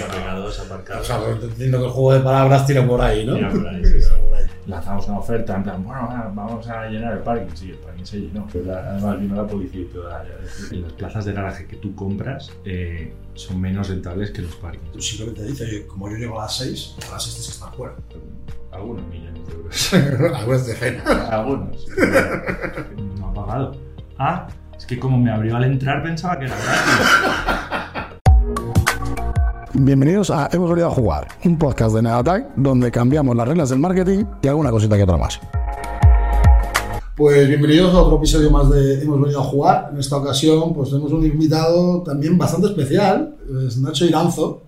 Aparcados, aparcados. O sea, pues entiendo que el juego de palabras tira por ahí, ¿no? Tira por ahí, sí. Lanzamos una oferta, en plan, bueno, va, vamos a llenar el parking. Sí, el parking se llenó. Pero la- además vino la policía y toda. ya- Las plazas de garaje que tú compras eh, son menos rentables que los parkings. Tú simplemente dices, oye, como yo llego a las 6, a las 6 tienes que estar fuera. Algunos millones de euros. Algo es de pena. Algunos. No ha pagado. Ah, es que como me abrió al entrar pensaba que era gratis. Bienvenidos a Hemos venido a jugar, un podcast de Negatag donde cambiamos las reglas del marketing y alguna cosita que otra más. Pues bienvenidos a otro episodio más de Hemos venido a jugar. En esta ocasión, pues tenemos un invitado también bastante especial, es Nacho Iranzo.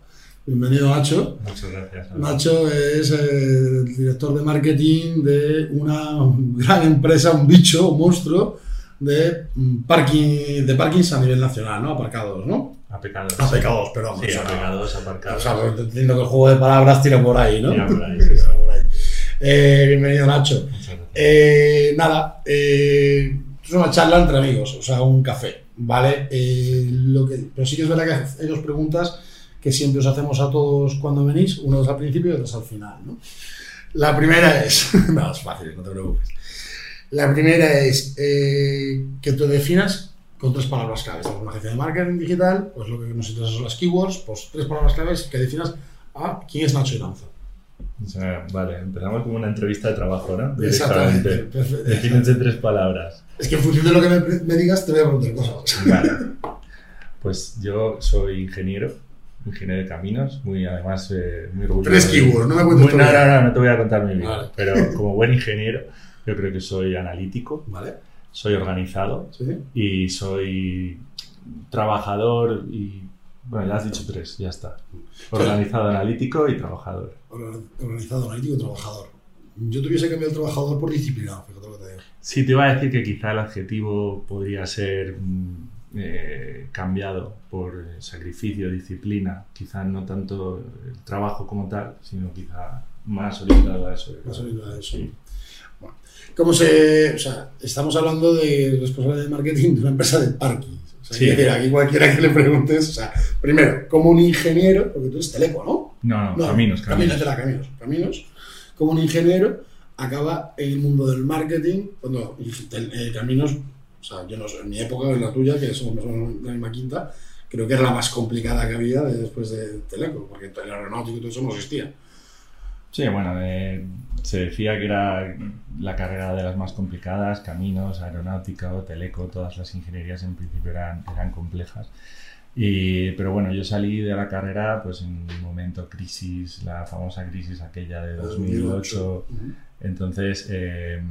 Bienvenido, Nacho. Muchas gracias. Nacho es el director de marketing de una gran empresa, un bicho, un monstruo de mm, parking, de parkings a nivel nacional, ¿no? Aparcados, ¿no? Apecados. Apecados, perdón. Sí, o sea, apecados, O aparcados. sea, pues entiendo que el juego de palabras tira por ahí, ¿no? Tira por ahí, sí. Tira por ahí. Eh, bienvenido, Nacho. Eh, nada, eh, es una charla entre amigos, o sea, un café, ¿vale? Lo que, pero sí que es verdad que hay dos preguntas que siempre os hacemos a todos cuando venís, uno es al principio y otro al final, ¿no? La primera es, no, es fácil, no te preocupes. La primera es que te definas con tres palabras claves. Una agencia de marketing digital, pues lo que nos interesa son las keywords, pues tres palabras claves que definas a quién es Nacho Iranzo. O sea, vale, empezamos como una entrevista de trabajo, ¿no? Exactamente. Defínense en tres palabras. Es que en función de lo que me, me digas, te voy a preguntar cosas. Vale. Pues yo soy ingeniero, ingeniero de caminos, muy además eh, muy orgulloso. Tres keywords, no me cuentes Muy- No, no, no, no te voy a contar mi vida. Vale. Pero como buen ingeniero, yo creo que soy analítico, ¿Vale? Soy organizado ¿Sí? y soy trabajador y. Bueno, ya has dicho tres, ya está. Organizado, analítico y trabajador. Organ- Organizado, analítico, trabajador. Yo tuviese cambiado el trabajador por disciplinado, fíjate lo que te digo. Sí, te iba a decir que quizá el adjetivo podría ser mm, eh, cambiado por sacrificio, disciplina, quizá no tanto el trabajo como tal, sino quizá más orientado a eso. Más orientado a eso. Sí. ¿Cómo se.? O sea, estamos hablando de responsable de marketing de una empresa de parking. O sea, Sí. decir, aquí cualquiera que le preguntes, o sea, primero, como un ingeniero, porque tú eres teleco, ¿no? No, no, caminos, caminos. era caminos. Caminos. Como un ingeniero acaba en el mundo del marketing, cuando eh, caminos, o sea, yo no sé, en mi época, en la tuya, que somos más o menos la misma quinta, creo que era la más complicada que había de- después de Teleco, porque el aeronáutico y todo eso no existía. Sí, bueno, eh, se decía que era la carrera de las más complicadas, caminos, aeronáutica teleco, todas las ingenierías en principio eran, eran complejas. Y, pero bueno, yo salí de la carrera pues en un momento crisis, la famosa crisis aquella de 2008. Ujú. Entonces, eh,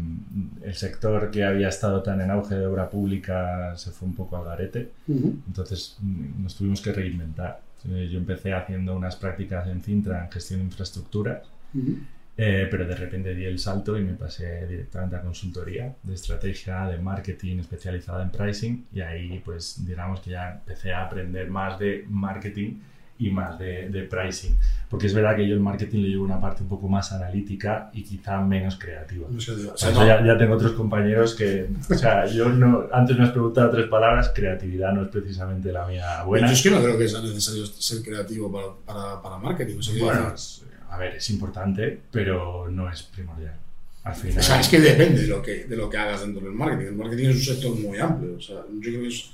el sector que había estado tan en auge de obra pública se fue un poco al garete. Entonces nos tuvimos que reinventar. Eh, Yo empecé haciendo unas prácticas en Cintra en gestión de infraestructuras, Ujú. eh, pero de repente di el salto y me pasé directamente a consultoría de estrategia, de marketing especializada en pricing y ahí pues digamos que ya empecé a aprender más de marketing y más de, de pricing. Porque es verdad que yo el marketing le llevo una parte un poco más analítica y quizá menos creativa. No sé, o sea, no, ya, ya tengo otros compañeros que, o sea, yo no, antes me has preguntado tres palabras, creatividad no es precisamente la mía buena. Yo es que no creo que sea necesario ser creativo para, para, para marketing. O sea, Bueno, es- a ver, es importante, pero no es primordial. Al final. o sea, es que depende de lo que, de lo que hagas dentro del marketing. El marketing es un sector muy amplio. O sea, yo creo que es,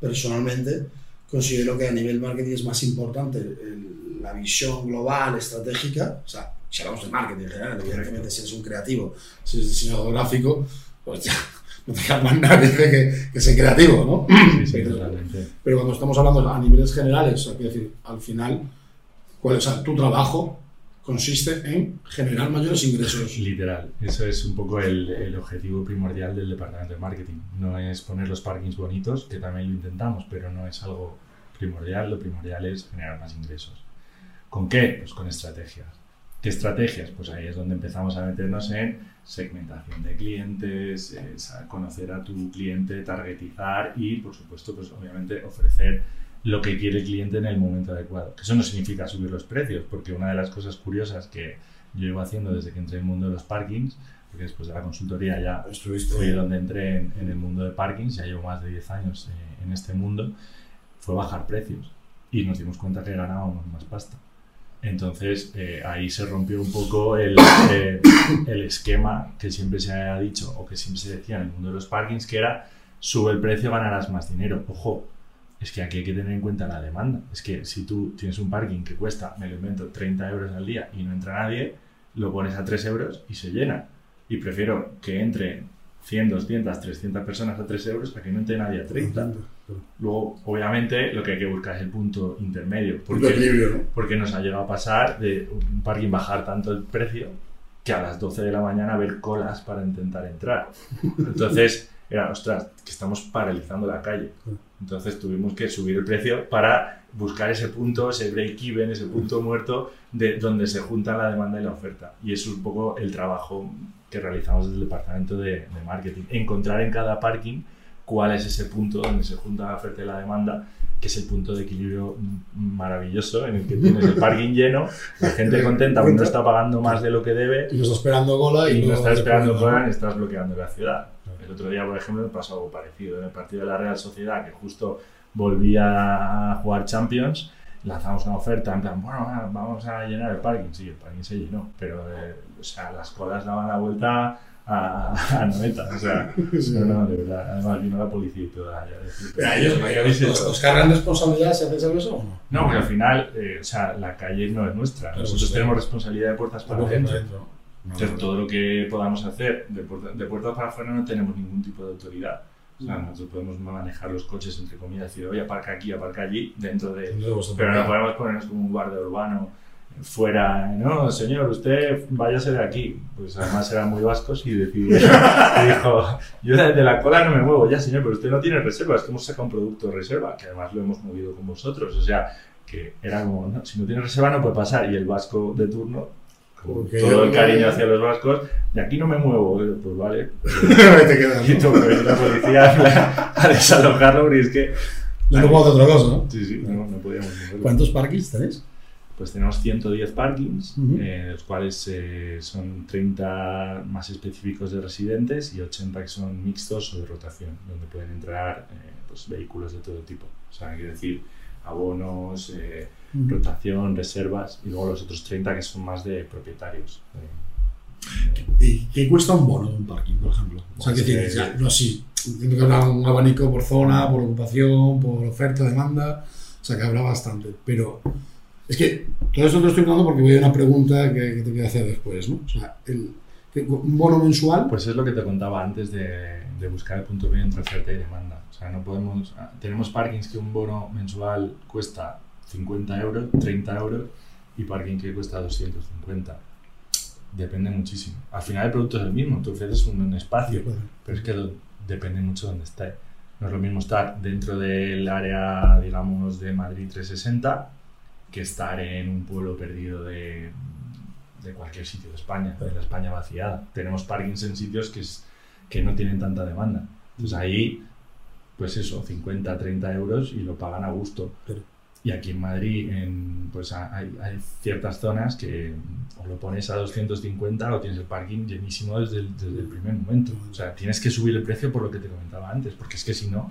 personalmente considero que a nivel marketing es más importante el- la visión global, estratégica. O sea, si hablamos de marketing en general, evidentemente si eres un creativo, si eres diseñador gráfico, pues ya no te queda más nadie que, que ser creativo, ¿no? Sí, sí, Pero- cuando estamos hablando a niveles generales, o sea, decir, al final, ¿cuál, o sea, tu trabajo consiste en generar mayores ingresos. Literal, eso es un poco el, objetivo primordial del departamento de marketing. No es poner los parkings bonitos, que también lo intentamos, pero no es algo primordial. Lo primordial es generar más ingresos. ¿Con qué? Pues con estrategias. ¿Qué estrategias? Pues ahí es donde empezamos a meternos en segmentación de clientes, eh, conocer a tu cliente, targetizar y, por supuesto, pues obviamente ofrecer lo que quiere el cliente en el momento adecuado. Que eso no significa subir los precios, porque una de las cosas curiosas que yo llevo haciendo desde que entré en el mundo de los parkings, porque después de la consultoría ya Estuviste fue donde entré en, en el mundo de parkings, ya llevo más de 10 años eh, en este mundo, fue bajar precios. y nos dimos cuenta que ganábamos más pasta. Entonces eh, ahí se rompió un poco el, eh, el esquema que siempre se ha dicho o que siempre se decía en el mundo de los parkings, que era sube el precio, ganarás más dinero. Ojo, es que aquí hay que tener en cuenta la demanda. Es que si tú tienes un parking que cuesta, me lo invento, 30 euros al día y no entra nadie, lo pones a 3 euros y se llena. Y prefiero que entre 100, 200, 300 personas a 3 euros a que no entre nadie a 30. Luego, obviamente, lo que hay que buscar es el punto intermedio. Porque, equilibrio, ¿no? porque nos ha llegado a pasar de un parking bajar tanto el precio que a las 12 de la mañana ver colas para intentar entrar. Entonces, era, ostras, que estamos paralizando la calle. Entonces tuvimos que subir el precio para buscar ese punto, ese break-even, ese punto muerto de donde se junta la demanda y la oferta. Y eso es un poco el trabajo que realizamos desde el departamento de, de marketing. Encontrar en cada parking cuál es ese punto donde se junta la oferta y la demanda, que es el punto de equilibrio maravilloso en el que tienes el parking lleno, la gente contenta porque no está pagando más de lo que debe Y no está esperando cola y, y no estás esperando después, cola ni estás bloqueando la ciudad. El otro día, por ejemplo, me pasó algo parecido. En el partido de la Real Sociedad, que justo volvía a jugar Champions, lanzamos una oferta en plan, bueno, va, vamos a llenar el parking. Sí, el parking se llenó, pero eh, o sea, las colas daban la vuelta a, a 90. O sea, no, no, de verdad. Además, vino la policía y toda. Ya, ellos, ¿qué habéis ¿os, os cargan responsabilidad si hacéis eso o no? No, porque al final, eh, o sea, la calle no es nuestra. Nosotros tenemos responsabilidad de puertas para adentro. Entonces, todo lo que podamos hacer de, puerta- de puertas para afuera no tenemos ningún tipo de autoridad. O sea, nosotros podemos manejar los coches, entre comillas, decir, oye, aparca aquí, aparca allí, dentro de... Pero no podemos ponernos como un guardia urbano fuera, no, señor, usted váyase de aquí. Pues además eran muy vascos y decidieron, dijo, yo de la cola no me muevo, ya señor, pero usted no tiene reserva, es que hemos sacado un producto de reserva, que además lo hemos movido con vosotros. O sea, que era como, no, si no tiene reserva no puede pasar. Y el vasco de turno, todo el cariño hacia los vascos, de aquí no me muevo, pues vale. Te quedas, Y venir la policía a desalojarlo, porque es que... Yo no puedo hacer otra cosa, ¿no? Sí, sí, no, no podíamos. ¿Cuántos parkings tenéis? Pues tenemos 110 parkings, eh, de los cuales eh, son 30 más específicos de residentes y 80 que son mixtos o de rotación, donde pueden entrar eh, pues, vehículos de todo tipo. O sea, quiere decir abonos, eh, rotación, reservas y luego los otros 30 que son más de propietarios. ¿Y qué cuesta un bono de un parking, por ejemplo? O sea, Pues que tienes ya, no así. Entiendo que habrá un abanico por zona, por ocupación, por oferta, demanda. O sea, que habrá bastante. Pero es que todo esto te lo estoy hablando porque voy a una pregunta que, que te voy a hacer después, ¿no? O sea, el, un bono mensual. Pues es lo que te contaba antes de, de buscar el punto medio entre oferta y demanda. O sea, no podemos. ah, Tenemos parkings que un bono mensual cuesta 50 euros, 30 euros y parking que cuesta 250. Depende muchísimo. Al final el producto es el mismo, tú ofreces un, espacio, pero es que lo- depende mucho de dónde esté. No es lo mismo estar dentro del área, digamos, de Madrid 360 que estar en un pueblo perdido de, de cualquier sitio de España, de la España vaciada. Tenemos parkings en sitios que, es- que no tienen tanta demanda. Entonces ahí, pues eso, 50, 30 euros y lo pagan a gusto. Pero- Y aquí en Madrid, en, pues ha- hay, hay ciertas zonas que o lo pones a 250 o tienes el parking llenísimo desde el, desde el primer momento. O sea, tienes que subir el precio por lo que te comentaba antes, porque es que si no,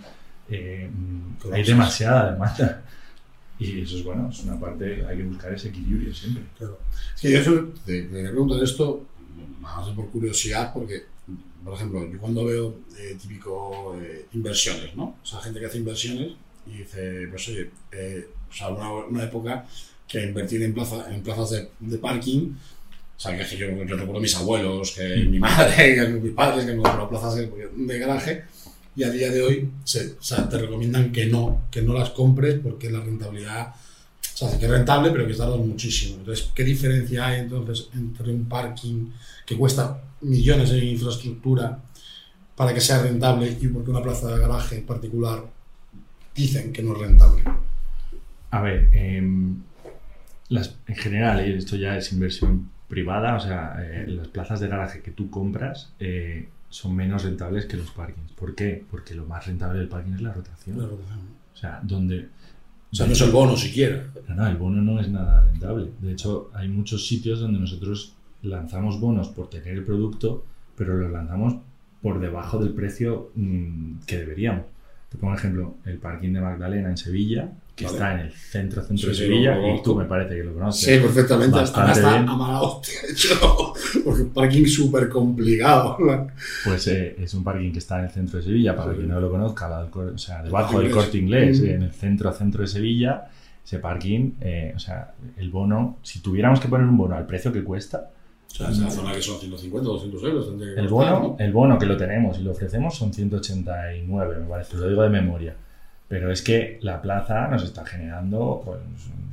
eh, hay demasiada demanda. Y eso es bueno, es una parte, hay que buscar ese equilibrio siempre. Claro. Es que yo te, te preguntar esto, más por curiosidad, porque, por ejemplo, yo cuando veo eh, típico eh, inversiones, ¿no? O sea, gente que hace inversiones y dice, pues oye, eh, o sea, una, una época que invertir en, plaza, en plazas de, de parking, o sea, que yo, yo recuerdo mis abuelos, que mi madre, que mis padres que han comprado plazas de, de garaje, y a día de hoy se, o sea, te recomiendan que no, que no las compres porque la rentabilidad o sea, que es rentable, pero que tarda muchísimo. Entonces, ¿qué diferencia hay entonces entre un parking que cuesta millones en infraestructura para que sea rentable y porque una plaza de garaje particular dicen que no es rentable? A ver, las, en general, y esto ya es inversión privada, o sea, eh, las plazas de garaje que tú compras eh, son menos rentables que los parkings. ¿Por qué? Porque lo más rentable del parking es la rotación. Claro. O sea, donde... O sea, no es el bono siquiera. No, no, el bono no es nada rentable. De hecho, hay muchos sitios donde nosotros lanzamos bonos por tener el producto, pero los lanzamos por debajo del precio mm, que deberíamos. Te pongo un ejemplo, el parking de Magdalena en Sevilla, que Vale. está en el centro, centro Sí, de sí, Sevilla, lo y tú me parece que lo conoces. Sí, perfectamente. Bastante Ahora está bien. a mala hostia, de hecho, porque parking súper complicado. Pues eh, es un parking que está en el centro de Sevilla, para Sí. quien no lo conozca, cor- o sea, debajo del corte inglés, Mm. en el centro, centro de Sevilla, ese parking, eh, o sea, el bono, si tuviéramos que poner un bono al precio que cuesta, O sea, esa zona que son 150 200 euros. el costar, bono, el bono que lo tenemos y lo ofrecemos son 189, me parece, lo digo de memoria. Pero es que la plaza nos está generando pues,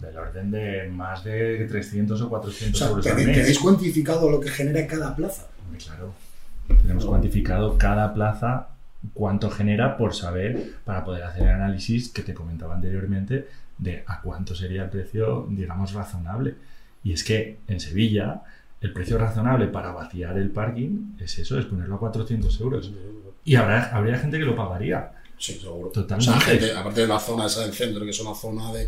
del orden de más de 300 o ¿no? 400 O sea, euros al ¿tenéis, mes. tenéis cuantificado lo que genera cada plaza? Claro. Tenemos cuantificado cada plaza cuánto genera por saber, para poder hacer el análisis que te comentaba anteriormente, de a cuánto sería el precio, digamos, razonable. Y es que en Sevilla, el precio razonable para vaciar el parking es eso, es ponerlo a 400 euros. Y habrá, habría gente que lo pagaría. Sí, seguro. Totalmente. O sea, gente, aparte de la zona esa del centro, que es una zona de.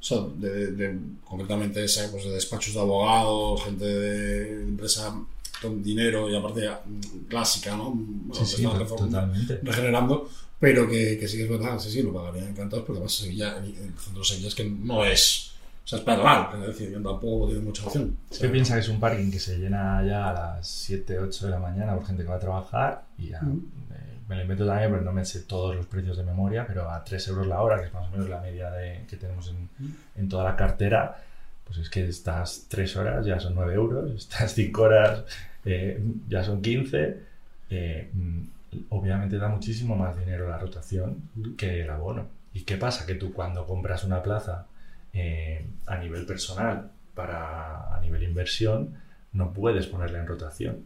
O sea, de, concretamente esa, pues de despachos de abogados, gente de empresa con dinero y aparte mm, clásica, ¿no? Sí, sí, totalmente. regenerando, pero que, que sí que es verdad, sí, sí, lo pagarían encantados, porque además Sevilla, el, centro de Sevilla es que no es. O sea, es peatonal, es decir, yo tampoco tiene mucha opción. O Es sea, que piensa que es un parking que se llena ya a las 7, 8 de la mañana por gente que va a trabajar y ya, me lo invento también, pero no me sé todos los precios de memoria, pero a 3 euros la hora, que es más o menos la media de, que tenemos en, en toda la cartera, pues es que estas 3 horas ya son 9 euros, estas 5 horas eh, ya son 15. eh, mm, obviamente da muchísimo más dinero la rotación que el abono. ¿Y qué pasa? Que tú cuando compras una plaza eh, a nivel personal para a nivel inversión, no puedes ponerla en rotación.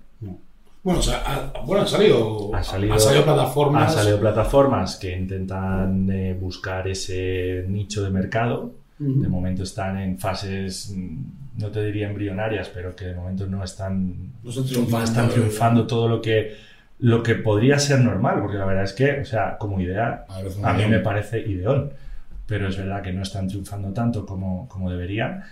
Bueno, o sea, ha, bueno, han salido, Ha salido- han salido plataformas. Han salido plataformas que intentan eh, buscar ese nicho de mercado. Ujú. De momento están en fases, mm, no te diría embrionarias, pero que de momento no están, No están no triunfando. están triunfando todo lo que, lo que podría ser normal, porque la verdad es que, o sea, como idea, A, a mí me parece ideal, pero es verdad que no están triunfando tanto como, como deberían.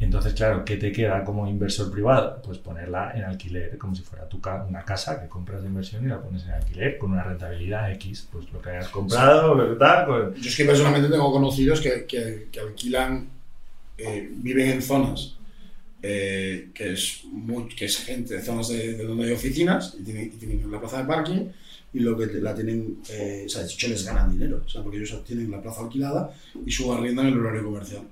Entonces, claro, ¿qué te queda como inversor privado? Pues ponerla en alquiler, como si fuera tu ca- una casa que compras de inversión y la pones en alquiler con una rentabilidad X, pues lo que hayas comprado, tal, pues- Yo es que personalmente tengo conocidos que, que, que alquilan, eh, viven en zonas eh, que, es muy, que es gente de zonas de, de donde hay oficinas y tienen, y tienen la plaza de parking y lo que la tienen, eh, o sea, de hecho les ganan dinero, o sea, porque ellos tienen la plaza alquilada y su arriendo en el horario comercial.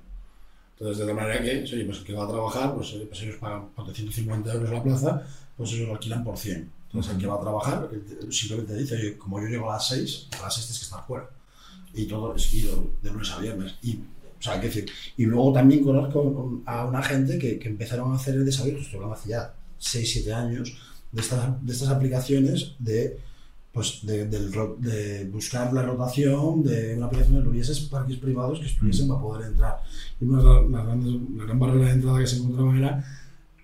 Entonces, de tal manera que, oye, pues el que va a trabajar, pues, pues ellos pagan por 150 euros la plaza, pues ellos lo alquilan por 100. Entonces, el que va a trabajar eh, simplemente dice, oye, como yo llego a las 6, a las 6 tienes que estar fuera y todo es ido de lunes a viernes. Y, o sea, decir, y luego también conozco a una gente que, que empezaron a hacer el desarrollo, estoy hablando hace ya 6, 7 años, de estas, de estas aplicaciones de, pues, de, del de buscar la rotación de una aplicación de hubiese parques privados que estuviesen para poder entrar. Y una, de las grandes- la gran barrera de entrada que se encontraba era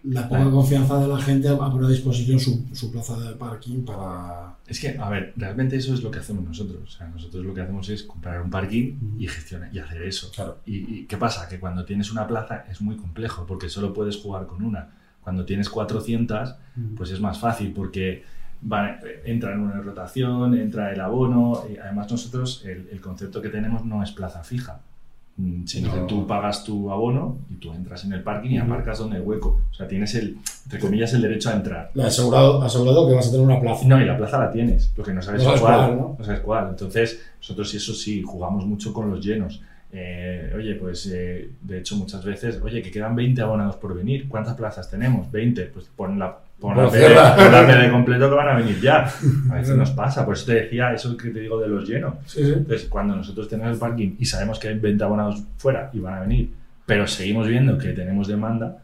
la poca confianza de la gente a poner a disposición su, su plaza de parking para... Es que, a ver, realmente eso es lo que hacemos nosotros. O sea, nosotros lo que hacemos es comprar un parking y gestionar y hacer eso. Claro. ¿Y, y qué pasa? Que cuando tienes una plaza es muy complejo porque solo puedes jugar con una. Cuando tienes 400, pues es más fácil porque va- entra en una rotación, entra el abono. Y además nosotros el, el concepto que tenemos no es plaza fija, mm, sino que No. tú pagas tu abono y tú entras en el parking y aparcas donde hay hueco. O sea, tienes el, entre comillas, el derecho a entrar. Ha asegurado, asegurado que vas a tener una plaza. No, y la plaza la tienes, lo que no sabes, No sabes cuál, cuál, ¿no? no sabes cuál. Entonces, nosotros eso sí, jugamos mucho con los llenos. Eh, oye, pues eh, de hecho muchas veces, oye, que quedan 20 abonados por venir, ¿cuántas plazas tenemos? 20, pues pon la, pon la, PD completo que van a venir ya. A veces nos pasa, por eso te decía eso que te digo de los llenos. Sí, sí. Entonces, cuando nosotros tenemos el parking y sabemos que hay 20 abonados fuera y van a venir, pero seguimos viendo que tenemos demanda,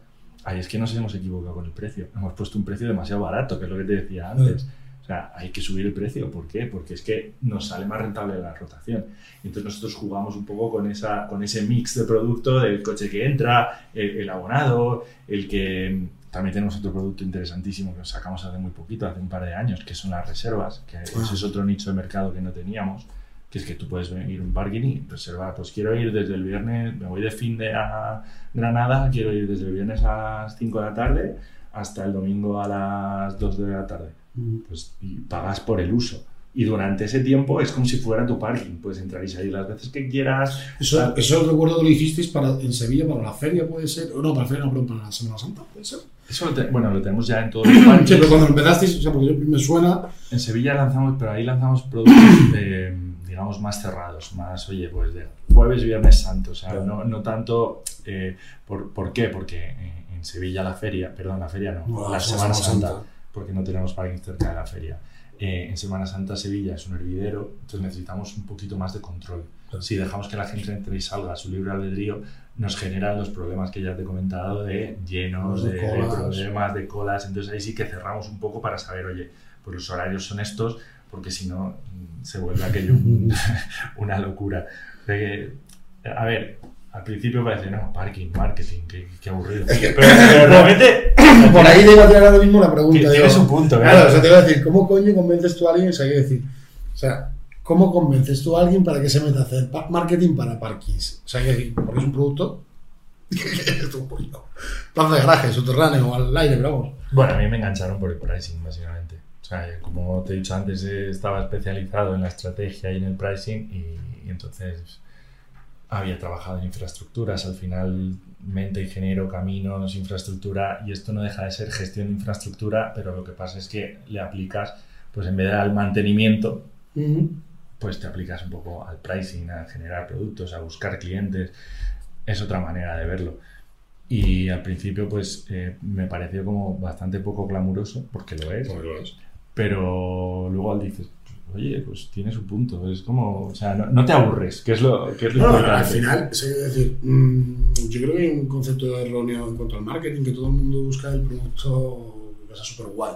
ahí es que nos hemos equivocado con el precio. Hemos puesto un precio demasiado barato, que es lo que te decía antes. O sea, hay que subir el precio. ¿Por qué? Porque es que nos sale más rentable la rotación. Entonces nosotros jugamos un poco con, esa, con ese mix de producto del coche que entra, el, el abonado, el que... También tenemos otro producto interesantísimo que sacamos hace muy poquito, hace un par de años, que son las reservas, que ese es otro nicho de mercado que no teníamos que es que tú puedes venir a un parking y reservar, pues quiero ir desde el viernes, me voy de fin de a Granada, quiero ir desde el viernes a las 5 de la tarde hasta el domingo a las 2 de la tarde. Pues y pagas por el uso. Y durante ese tiempo es como si fuera tu parking. Puedes entrar y salir las veces que quieras. Eso, eso recuerdo que lo hicisteis para, en Sevilla para la feria, puede ser. O no, para la feria, no, perdón, para la Semana Santa, puede ser. Eso lo te- bueno, lo tenemos ya en todos los Sí, parques. pero cuando empezasteis, o sea, porque me suena. En Sevilla lanzamos, pero ahí lanzamos productos, eh, digamos, más cerrados, más, oye, pues de jueves, viernes santo, o sea, Claro. no, no tanto, eh, por, ¿por qué? Porque en Sevilla la feria, perdón, la feria no, la la Semana Semana Santa, Santa. porque no tenemos parking cerca de la feria. Eh, en Semana Santa Sevilla es un hervidero, entonces necesitamos un poquito más de control. Claro. Si dejamos que la gente entre y salga a su libre albedrío, nos generan los problemas que ya te he comentado de llenos, De de, de colas. problemas, de colas. Entonces ahí sí que cerramos un poco para saber, oye, pues los horarios son estos, porque si no mm, se vuelve aquello un- una locura. Que, a ver, al principio parece, no, parking, marketing, qué, qué aburrido. Pero, pero realmente Por ahí te iba a tirar ahora mismo la pregunta. que digo, tiene su punto. Claro, o sea, te iba a decir, ¿cómo coño convences tú a alguien? O sea, quiero decir, o sea, ¿cómo convences tú a alguien para que se meta a hacer marketing para parkings? O sea, quiero decir, porque es un producto es un poquito. Plaza de garaje, subterráneo al aire, pero vamos. Bueno, a mí me engancharon por el pricing, básicamente. O sea, como te he dicho antes, eh, estaba especializado en la estrategia y en el pricing y, y entonces había trabajado en infraestructuras. Al final, mente, ingeniero, caminos, infraestructura y esto no deja de ser gestión de infraestructura, pero lo que pasa es que le aplicas, pues en vez de al mantenimiento, pues te aplicas un poco al pricing, a generar productos, a buscar clientes. Es otra manera de verlo. Y al principio, pues eh, me pareció como bastante poco glamuroso, porque lo es, pero luego al dices, oye, pues tiene su punto. Es como, o sea, no, no te aburres, que es lo, que es lo No, importante. al final, es decir, mm, yo creo que hay un concepto erróneo en cuanto al marketing, que todo el mundo busca el producto que sea súper guay.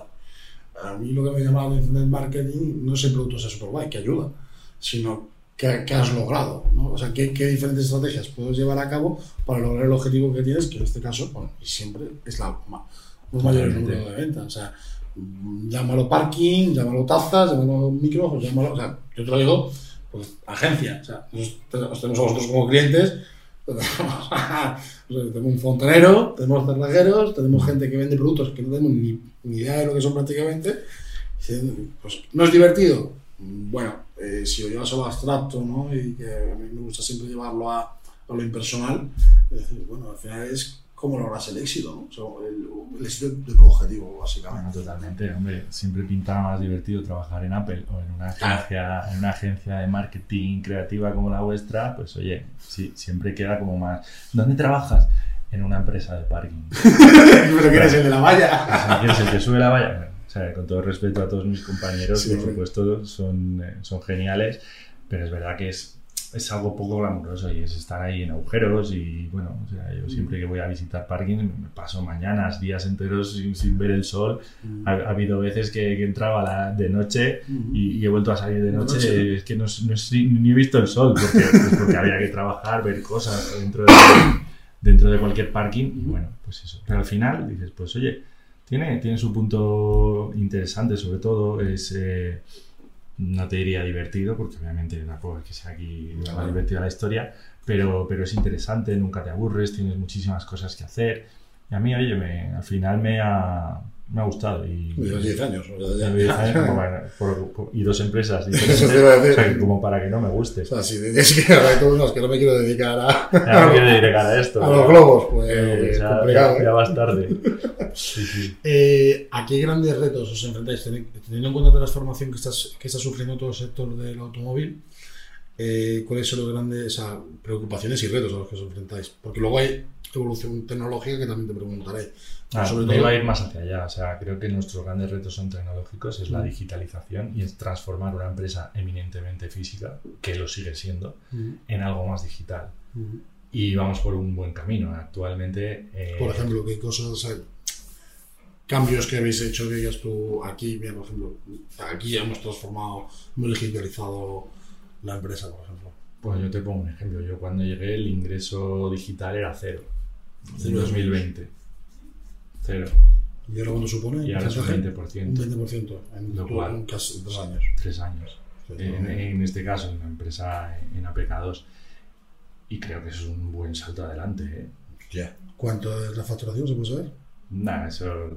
A mí lo que me llama la atención del marketing no es el producto sea súper guay, que ayuda, sino que, que has logrado, ¿no? O sea, qué, qué diferentes estrategias puedes llevar a cabo para lograr el objetivo que tienes, que en este caso, bueno, siempre es la un mayor número de ventas. O sea, llámalo parking, llámalo tazas, llámalo micros, o llámalo, o sea, yo te lo digo, pues agencia. O sea, nosotros os tenemos a vosotros como clientes, tenemos, tenemos un fontanero, tenemos cerrajeros, tenemos gente que vende productos que no tenemos ni, ni idea de lo que son prácticamente. Pues, ¿no es divertido? Bueno, eh, si lo llevas a lo abstracto, ¿no? Y que a mí me gusta siempre llevarlo a, a lo impersonal, bueno, al final es cómo logras el éxito, ¿no? O sea, el, el éxito de tu objetivo, Bueno, básicamente. totalmente, hombre, siempre pintaba más divertido trabajar en Apple o en una agencia, en una agencia de marketing creativa como la vuestra, pues oye, sí, siempre queda como más. ¿Dónde trabajas? En una empresa de parking. Pero que eres el de la valla. ¿Quién es el que sube la valla? Bueno, o sea, con todo respeto a todos mis compañeros, Sí, por supuesto, son, eh, son geniales, pero es verdad que es, es algo poco glamuroso y es estar ahí en agujeros y bueno, o sea, yo siempre que voy a visitar parking me paso mañanas, días enteros sin, sin ver el sol. Ha, ha habido veces que, que entraba la- de noche y, y he vuelto a salir de De noche, noche. es que no, no ni he visto el sol porque, pues porque había que trabajar, ver cosas dentro de, dentro de cualquier parking y bueno, pues eso. Pero al final dices, pues oye, tiene, tiene su punto interesante, sobre todo es, eh, no te diría divertido, porque obviamente tampoco es que sea aquí la más divertida la historia, pero, pero es interesante, nunca te aburres, tienes muchísimas cosas que hacer. Y a mí, oye, me, al final me ha, me ha gustado. Y, Llevas 10 años. o sea, ya- y años, como para- por- por- y dos empresas diferentes, Eso te iba a decir. o sea, como para que no me guste. O sea, si dices que los que no me quiero dedicar a, Ya no quiero dedicar a esto. a los globos, pues Eh, es ya, complicado. ya- ¿eh? ya vas tarde. Sí, sí. Eh, ¿A qué grandes retos os enfrentáis? Teni- Teniendo en cuenta la transformación que, estás, que está sufriendo todo el sector del automóvil, eh, ¿cuáles son los grandes preocupaciones y retos a los que os enfrentáis? Porque luego hay evolución tecnológica que también te preguntaré. Ah, sobre todo- iba a ir más hacia allá. O sea, creo que nuestros grandes retos son tecnológicos, es la digitalización y es transformar una empresa eminentemente física, que lo sigue siendo, en algo más digital. Y vamos por un buen camino. Actualmente. eh, Por ejemplo, ¿qué cosas, sea, cambios que habéis hecho que digas tú aquí, mira, por ejemplo, aquí hemos transformado, hemos digitalizado la empresa, por ejemplo? Pues yo te pongo un ejemplo. Yo cuando llegué el ingreso digital era cero. En Cero. 2020. Cero. ¿Y ahora cuándo supone? Y ahora es un porcentaje? 20%. Un 20% en, Lo cual, casi dos años. Tres años. En, en este caso, en una empresa en APK2. Y creo que es un buen salto adelante. ¿eh? ¿Cuánto es la facturación, se puede saber? Nada, eso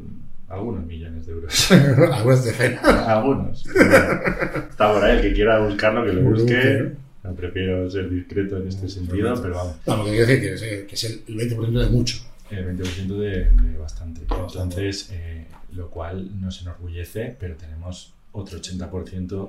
algunos millones de euros. Decenas. algunos. Está por ahí, el que quiera buscarlo, que lo busque. No, prefiero ser discreto en este sentido, pero vamos, No, lo que quiero decir que es, eh, que es el 20% de mucho. El 20% de, de bastante. Entonces, eh, lo cual nos enorgullece, pero tenemos otro 80%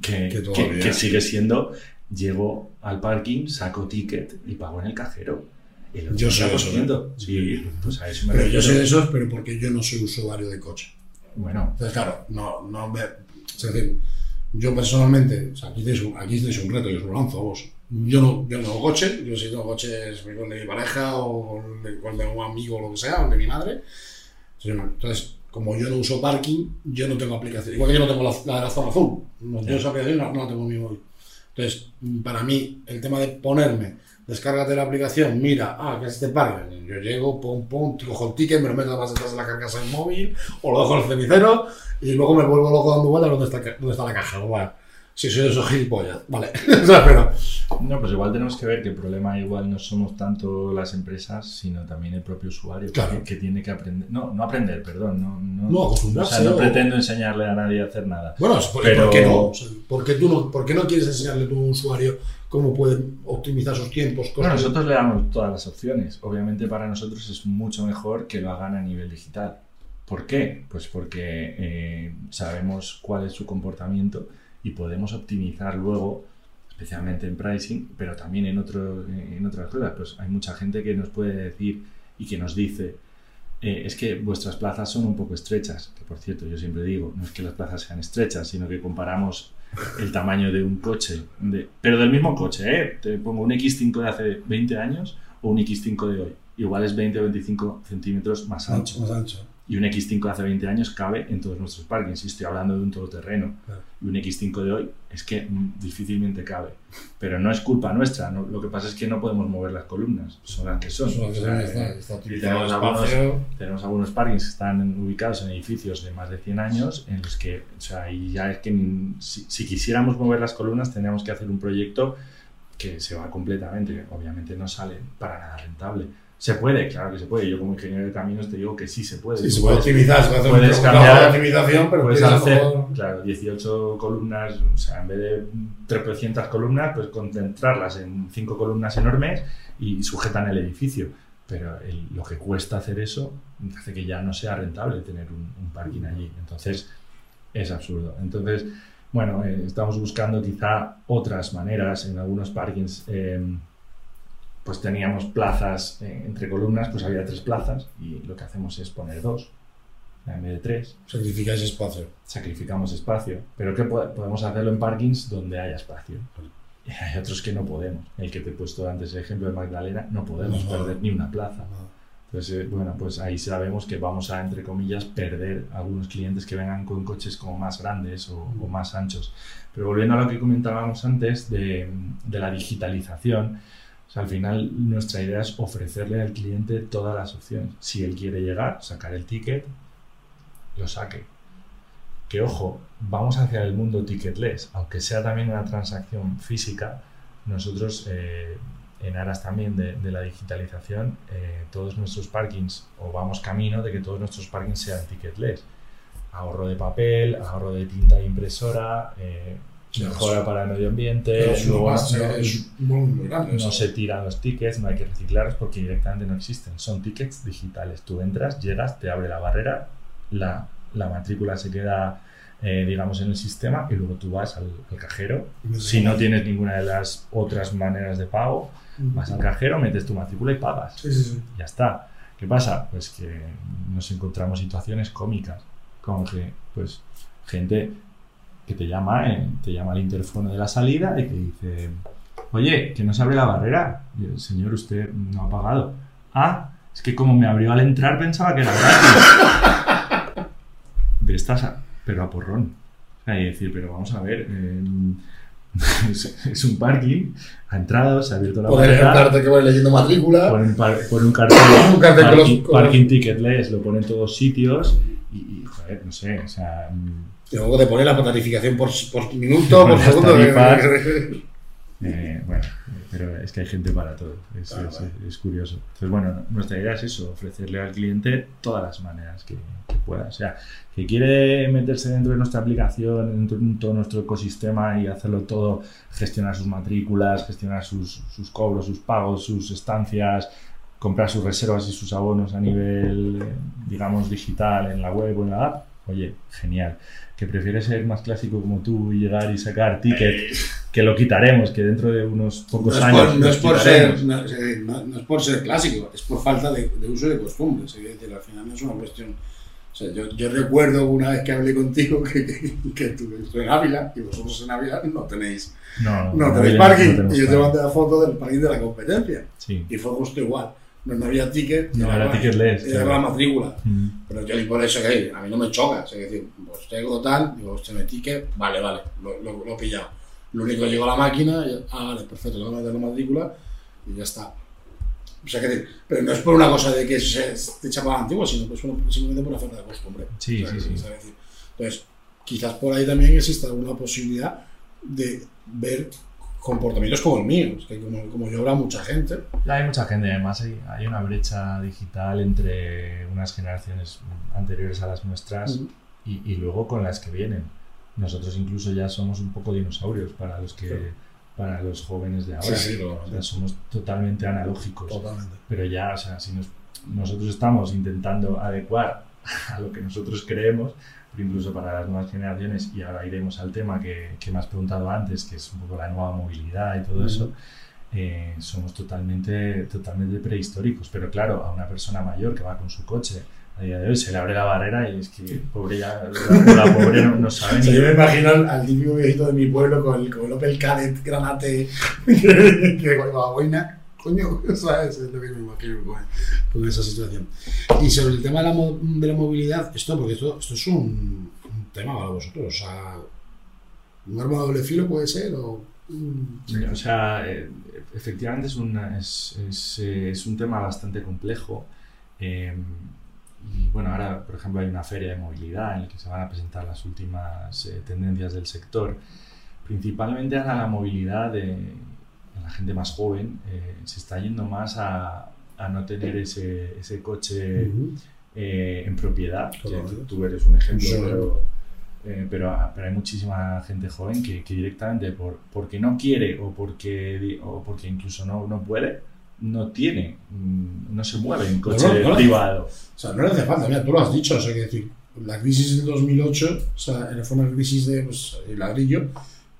que, Que que, todavía. que sigue siendo, llego al parking, saco ticket y pago en el cajero. El Yo soy de esos, 80%. Sí, pues a eso me Pero yo soy de esos, pero porque yo no soy usuario de coche. Bueno, Entonces, claro, no, no me. Es decir, yo personalmente, o sea, aquí tenéis un, aquí tenéis un reto, yo os lo lanzo a vos. Yo no, yo no tengo coche, yo si tengo coche es con de mi pareja o con de, un amigo o lo que sea, o de mi madre. Entonces, como yo no uso parking, yo no tengo aplicación. Igual que yo no tengo la, la de la zona azul. No, Yo esa aplicación no, no la tengo en mi móvil. Entonces, para mí, el tema de ponerme, descárgate la aplicación, mira, ah, que es este parking. Yo llego, pum, pum, cojo el ticket, me lo meto más detrás de la carcasa del móvil, o lo dejo en el cenicero, y luego me vuelvo loco dando vueltas donde está, dónde está la caja. Bueno, si soy de esos gilipollas, vale. o sea, pero, No, pues igual tenemos que ver que el problema igual no somos tanto las empresas, sino también el propio usuario, Claro. que, que tiene que aprender, no, no aprender, perdón, no, no, No, o acostumbrarse, sea, no o- pretendo enseñarle a nadie a hacer nada. bueno, ¿por, Pero- ¿por qué no? O sea, ¿por, qué tú no? ¿Por qué no quieres enseñarle tú a un usuario cómo puede optimizar sus tiempos? Bueno, nosotros le damos todas las opciones. Obviamente para nosotros es mucho mejor que lo hagan a nivel digital. ¿Por qué? Pues porque eh, sabemos cuál es su comportamiento y podemos optimizar luego, especialmente en pricing, pero también en, otro, en otras cosas. Pues hay mucha gente que nos puede decir y que nos dice, eh, es que vuestras plazas son un poco estrechas, que por cierto yo siempre digo, no es que las plazas sean estrechas, sino que comparamos el tamaño de un coche, de- pero del mismo coche, ¿eh? te pongo un X5 de hace 20 años o un X5 de hoy, igual es 20 o 25 centímetros más ancho. Más ancho. Y un X5 de hace 20 años cabe en todos nuestros parkings, y estoy hablando de un todoterreno. Claro. Y un X5 de hoy es que mm, difícilmente cabe. Pero no es culpa nuestra, ¿no? lo que pasa es que no podemos mover las columnas, son las que son. Está, está tenemos algunos, espacio. tenemos algunos parkings que están ubicados en edificios de más de 100 años en los que, o sea, y ya es que si, si quisiéramos mover las columnas tendríamos que hacer un proyecto que se va completamente, obviamente no sale para nada rentable. Se puede, claro que se puede. Yo como ingeniero de caminos te digo que sí se puede. Sí, se puede optimizar, se puede hacer puedes cambiar- optimización, pero Puedes hacer, claro, 18 columnas, o sea, en vez de 300 columnas, pues concentrarlas en 5 columnas enormes y sujetan el edificio. Pero el- lo que cuesta hacer eso hace que ya no sea rentable tener un, un parking allí. Entonces, es absurdo. Entonces, bueno, eh, estamos buscando quizá otras maneras. En algunos parkings, eh, pues teníamos plazas eh, entre columnas, pues había tres plazas y lo que hacemos es poner dos en vez de tres sacrificáis espacio. sacrificamos espacio. Pero ¿qué po- podemos hacerlo en parkings donde haya espacio? Y hay otros que no podemos. El que te he puesto antes, el ejemplo de Magdalena, no podemos No. perder ni una plaza. Entonces, eh, bueno, pues ahí sabemos que vamos a, entre comillas, perder algunos clientes que vengan con coches como más grandes o, o más anchos. Pero volviendo a lo que comentábamos antes de, de la digitalización, al final nuestra idea es ofrecerle al cliente todas las opciones. Si él quiere llegar, sacar el ticket, lo saque. Que ojo, vamos hacia el mundo ticketless, aunque sea también una transacción física, nosotros eh, en aras también de, la digitalización, eh, todos nuestros parkings, o vamos camino de que todos nuestros parkings sean ticketless. Ahorro de papel, ahorro de tinta impresora, eh, mejora para el medio ambiente, luego no- no se tiran los tickets, no hay que reciclarlos porque directamente no existen. Son tickets digitales. Tú entras, llegas, te abre la barrera, la, la matrícula se queda, eh, digamos, en el sistema y luego tú vas al, al cajero. Si no tienes ninguna de las otras maneras de pago, vas al cajero, metes tu matrícula y pagas. Sí, sí, sí. Ya está. ¿Qué pasa? Pues que nos encontramos situaciones cómicas, como que, pues, gente que te llama, eh, te llama al interfono de la salida y te dice, oye, que no se abre la barrera. Y yo, señor, usted no ha pagado. Ah, es que como me abrió al entrar pensaba que era gratis. De estas, a- pero a porrón. Y decir, pero vamos a ver, eh, es, es un parking, ha entrado, se ha abierto la Poder barrera. ejemplar que voy leyendo matrícula. Pon un, par- pon un cartel, Un cartel parking, los- parking ticketless, lo pone en todos sitios y, y, joder, no sé, o sea, Y luego te pone la tarificación por, por minuto, por segundo. tarifas. eh, bueno, pero es que hay gente para todo, es, Claro, es- claro. es curioso. Entonces, bueno, nuestra idea es eso, ofrecerle al cliente todas las maneras que, que pueda. O sea, que quiere meterse dentro de nuestra aplicación, dentro de todo nuestro ecosistema y hacerlo todo, gestionar sus matrículas, gestionar sus, sus cobros, sus pagos, sus estancias, comprar sus reservas y sus abonos a nivel, digamos, digital en la web o en la app, oye, genial. Que prefiere ser más clásico como tú y llegar y sacar ticket, que lo quitaremos, que dentro de unos pocos no años. Por, no, es por ser, no, es por ser clásico, es por falta de, de uso y de costumbres. Es decir, al final no es una cuestión. O sea, yo, yo recuerdo una vez que hablé contigo que, que, que tú estoy en Ávila y vosotros en Ávila no tenéis, No, tenéis parking. y yo te mandé la foto del parking de la competencia. Sí. Y fue justo igual. No, no había ticket. No, era la- ticketless, Era claro. la matrícula. Mm. Pero yo y por eso que a mí no me choca. Es decir, pues tengo tal, digo, usted me ticket, vale, vale, lo, lo, lo he pillado. Lo único que llegó a la máquina, y, ah, vale, perfecto, le voy a meter la matrícula y ya está. O sea, que decir, pero no es por una cosa de que se te la antigua, sino pues simplemente por la falta de costumbre. Sí, O sea, sí, sí. decir, Entonces, quizás por ahí también existe alguna posibilidad de ver comportamientos como el mío, es que como, como yo habrá mucha gente. Hay mucha gente, además hay, hay una brecha digital entre unas generaciones anteriores a las nuestras y, y luego con las que vienen. Nosotros incluso ya somos un poco dinosaurios para los que Claro. para los jóvenes de ahora. Sí, sí, O sea, somos totalmente analógicos. Totalmente. Pero ya, o sea, si nos- nosotros estamos intentando adecuar a lo que nosotros creemos, incluso para las nuevas generaciones, y ahora iremos al tema que, que me has preguntado antes, que es un poco la nueva movilidad y todo eso, eh, somos totalmente, totalmente prehistóricos. Pero claro, a una persona mayor que va con su coche a día de hoy se le abre la barrera y es que pobre ya, la, la pobre no, no sabe O sea, ni... yo me imagino al, al típico viejito de mi pueblo con el, con el Opel Kadett Granate que, que con la boina. Coño, ¿sabes? Es lo que me imagino con, esa situación. Y sobre el tema de la, de la movilidad, esto, porque esto, esto es un, tema para vosotros. O sea, un arma de doble filo puede ser o. O sea, eh, efectivamente es, una, es, es, eh, un tema bastante complejo. eh, y bueno, ahora, por ejemplo, hay una feria de movilidad en la que se van a presentar las últimas tendencias del sector. Principalmente ahora la movilidad de la gente más joven eh, se está yendo más a, a no tener ese, ese coche eh, en propiedad. que tú eres un ejemplo, Sí. pero, eh, pero, ah, pero hay muchísima gente joven que, que directamente por, porque no quiere o porque, o porque incluso no, no puede, no tiene, mm, no se mueve en coche No, no, no. privado. O sea, no le hace falta, mira, tú lo has dicho, o sea, que decir, la crisis del 2008, o sea, fue una crisis de pues, el ladrillo,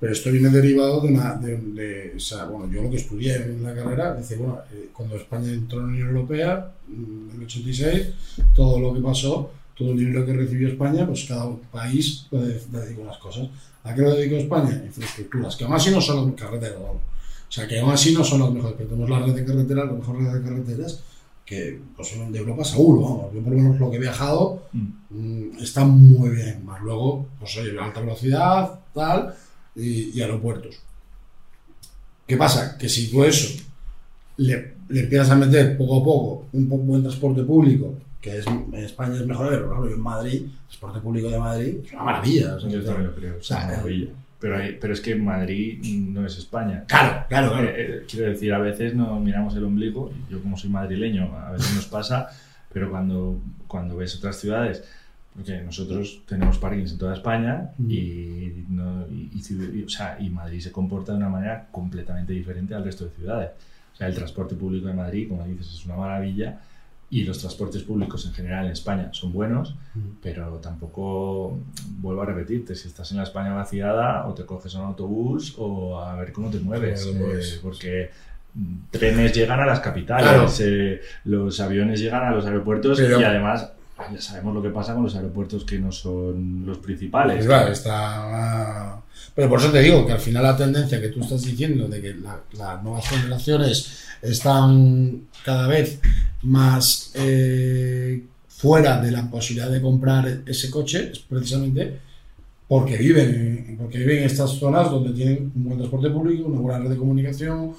pero esto viene derivado de una, de, de- o sea, bueno, yo lo que estudié en la carrera, dice, bueno, eh, cuando España entró en la Unión Europea, mm, en el 86, todo lo que pasó, todo el dinero que recibió España, pues cada país le dedicó unas cosas. ¿A qué lo dedicó España? Infraestructuras, que aún así no son las carreteras, vamos. O sea, que aún así no son las mejores, pero tenemos la red de carreteras, la mejor red de carreteras, que pues, son de Europa seguro, vamos. Yo por lo menos lo que he viajado Mm. mm, está muy bien. Más luego, pues oye, alta velocidad, tal, y, y aeropuertos. ¿Qué pasa? Que si tú eso le, le empiezas a meter poco a poco un buen transporte público, que es, en España es mejor, pero ejemplo, yo en Madrid, el transporte público de Madrid es una maravilla. o sea, Yo también lo creo, es o sea, una maravilla. Pero, hay- pero es que Madrid no es España. Claro, claro, claro. Eh, eh, quiero decir, a veces nos miramos el ombligo, yo como soy madrileño, a veces nos pasa, pero cuando, cuando ves otras ciudades, porque nosotros tenemos parkings en toda España Mm. y, no- y- y o sea, y Madrid se comporta de una manera completamente diferente al resto de ciudades. O sea, el transporte público de Madrid, como dices, es una maravilla y los transportes públicos en general en España son buenos, Mm. pero tampoco, vuelvo a repetirte, si estás en la España vaciada o te coges un autobús o a ver cómo te mueves, mueves. eh, porque mm, trenes llegan a las capitales, Claro. eh, los aviones llegan a los aeropuertos Pero- y además ya sabemos lo que pasa con los aeropuertos que no son los principales. Pues claro, está... Pero por eso te digo que al final la tendencia que tú estás diciendo de que la- las nuevas generaciones están cada vez más eh, fuera de la posibilidad de comprar ese coche es precisamente porque viven, en- porque viven en estas zonas donde tienen un buen transporte público, una buena red de comunicación,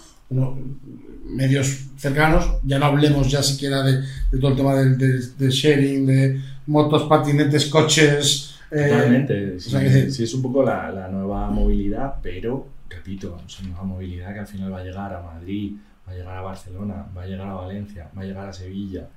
medios cercanos, ya no hablemos ya siquiera de, de todo el tema del, del- del sharing, de motos, patinetes, coches. eh, Totalmente. Sí, o sea, que- sí, es un poco la, la nueva movilidad, pero, repito, es una nueva movilidad que al final va a llegar a Madrid, va a llegar a Barcelona, va a llegar a Valencia, va a llegar a Sevilla.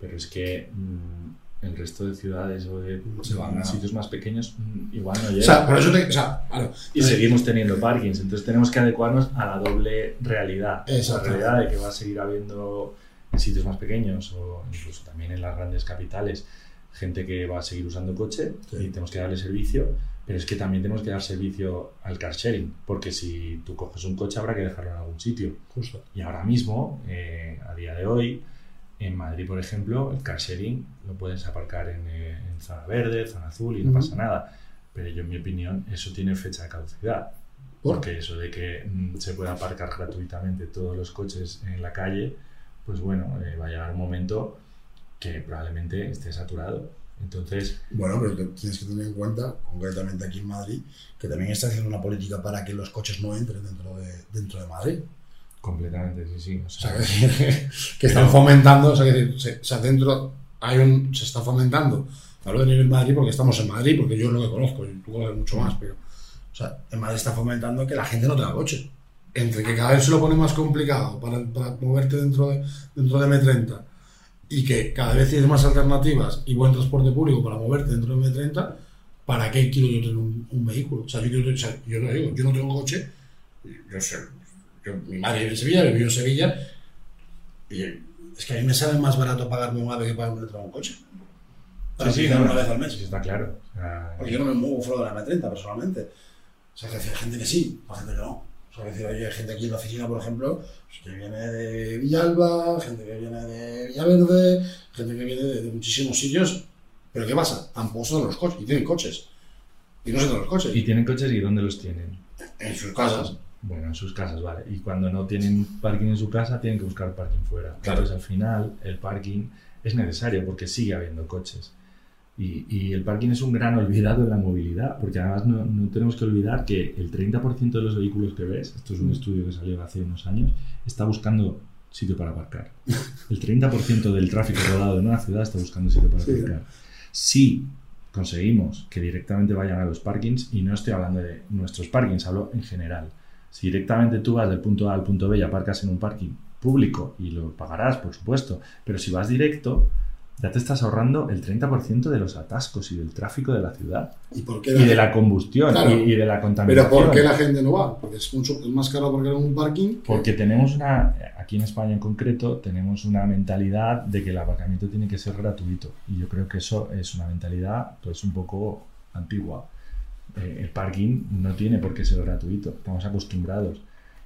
Pero es que mm, el resto de ciudades o de Se van a- sitios más pequeños mm, igual no llega. O sea, por eso te. O sea, claro, y seguimos teniendo parkings, entonces tenemos que adecuarnos a la doble realidad. La realidad de que va a seguir habiendo en sitios más pequeños o incluso también en las grandes capitales gente que va a seguir usando coche Sí. y tenemos que darle servicio, pero es que también tenemos que dar servicio al car sharing, porque si tú coges un coche habrá que dejarlo en algún sitio. Justo. Y ahora mismo, eh, a día de hoy, en Madrid, por ejemplo, el car sharing lo puedes aparcar en, eh, en zona verde, zona azul y no Ujú. pasa nada. Pero yo, en mi opinión, eso tiene fecha de caducidad. ¿Por? Porque eso de que mm, se pueda aparcar gratuitamente todos los coches en la calle, pues bueno, eh, va a llegar un momento que probablemente esté saturado. Entonces, Bueno, pero tienes que tener en cuenta, concretamente aquí en Madrid, que también está haciendo una política para que los coches no entren dentro de, dentro de Madrid. Completamente, sí, sí. o sea, que, que están fomentando, o sea, que se, o sea, dentro hay un, se está fomentando. Hablo de nivel Madrid porque estamos en Madrid, porque yo es lo que conozco, y tú conoces mucho más, pero, o sea, en Madrid está fomentando que la gente no tenga coche. Entre que cada vez se lo pone más complicado para, para moverte dentro de, dentro de M30 y que cada vez tienes más alternativas y buen transporte público para moverte dentro de M30, ¿para qué quiero yo tener un, un vehículo? O sea, yo, quiero- o sea, yo te digo, yo no tengo coche, yo sé, mi madre vive en Sevilla, vivo en Sevilla, y es que a mí me sale más barato pagarme un ave que pagarme un coche. Para sí, sí, no, una vez al mes. sí, está claro. Sea, Porque yo no me muevo fuera de la M30 personalmente. O sea, que hay gente que sí, hay gente que no. O sea, decir, hay gente aquí en la oficina, por ejemplo, pues, que viene de Villalba, gente que viene de Villaverde, gente que viene de, de muchísimos sitios. Pero ¿qué pasa? Tampoco son los coches, y tienen coches. Y no son los coches. ¿Y tienen coches y dónde los tienen? En sus casas. Bueno, en sus casas, vale. Y cuando no tienen parking en su casa, tienen que buscar parking fuera. Claro. Entonces, al final, el parking es necesario porque sigue habiendo coches. Y, y el parking es un gran olvidado en la movilidad, porque además no, no tenemos que olvidar que el 30% de los vehículos que ves, esto es un estudio que salió hace unos años, está buscando sitio para aparcar. El 30% del tráfico rodado en una ciudad está buscando sitio para Sí. aparcar. Si conseguimos que directamente vayan a los parkings, y no estoy hablando de nuestros parkings, hablo en general. Si directamente tú vas del punto A al punto B y aparcas en un parking público y lo pagarás, por supuesto, pero si vas directo, ya te estás ahorrando el 30% de los atascos y del tráfico de la ciudad ¿Y por qué y de la combustión Claro. y, y de la contaminación. Pero ¿por qué la gente no va? Porque es, mucho, es más caro porque en un parking. que- Porque tenemos una, aquí en España en concreto, tenemos una mentalidad de que el aparcamiento tiene que ser gratuito. Y yo creo que eso es una mentalidad pues un poco antigua. Eh, el parking no tiene por qué ser gratuito, estamos acostumbrados.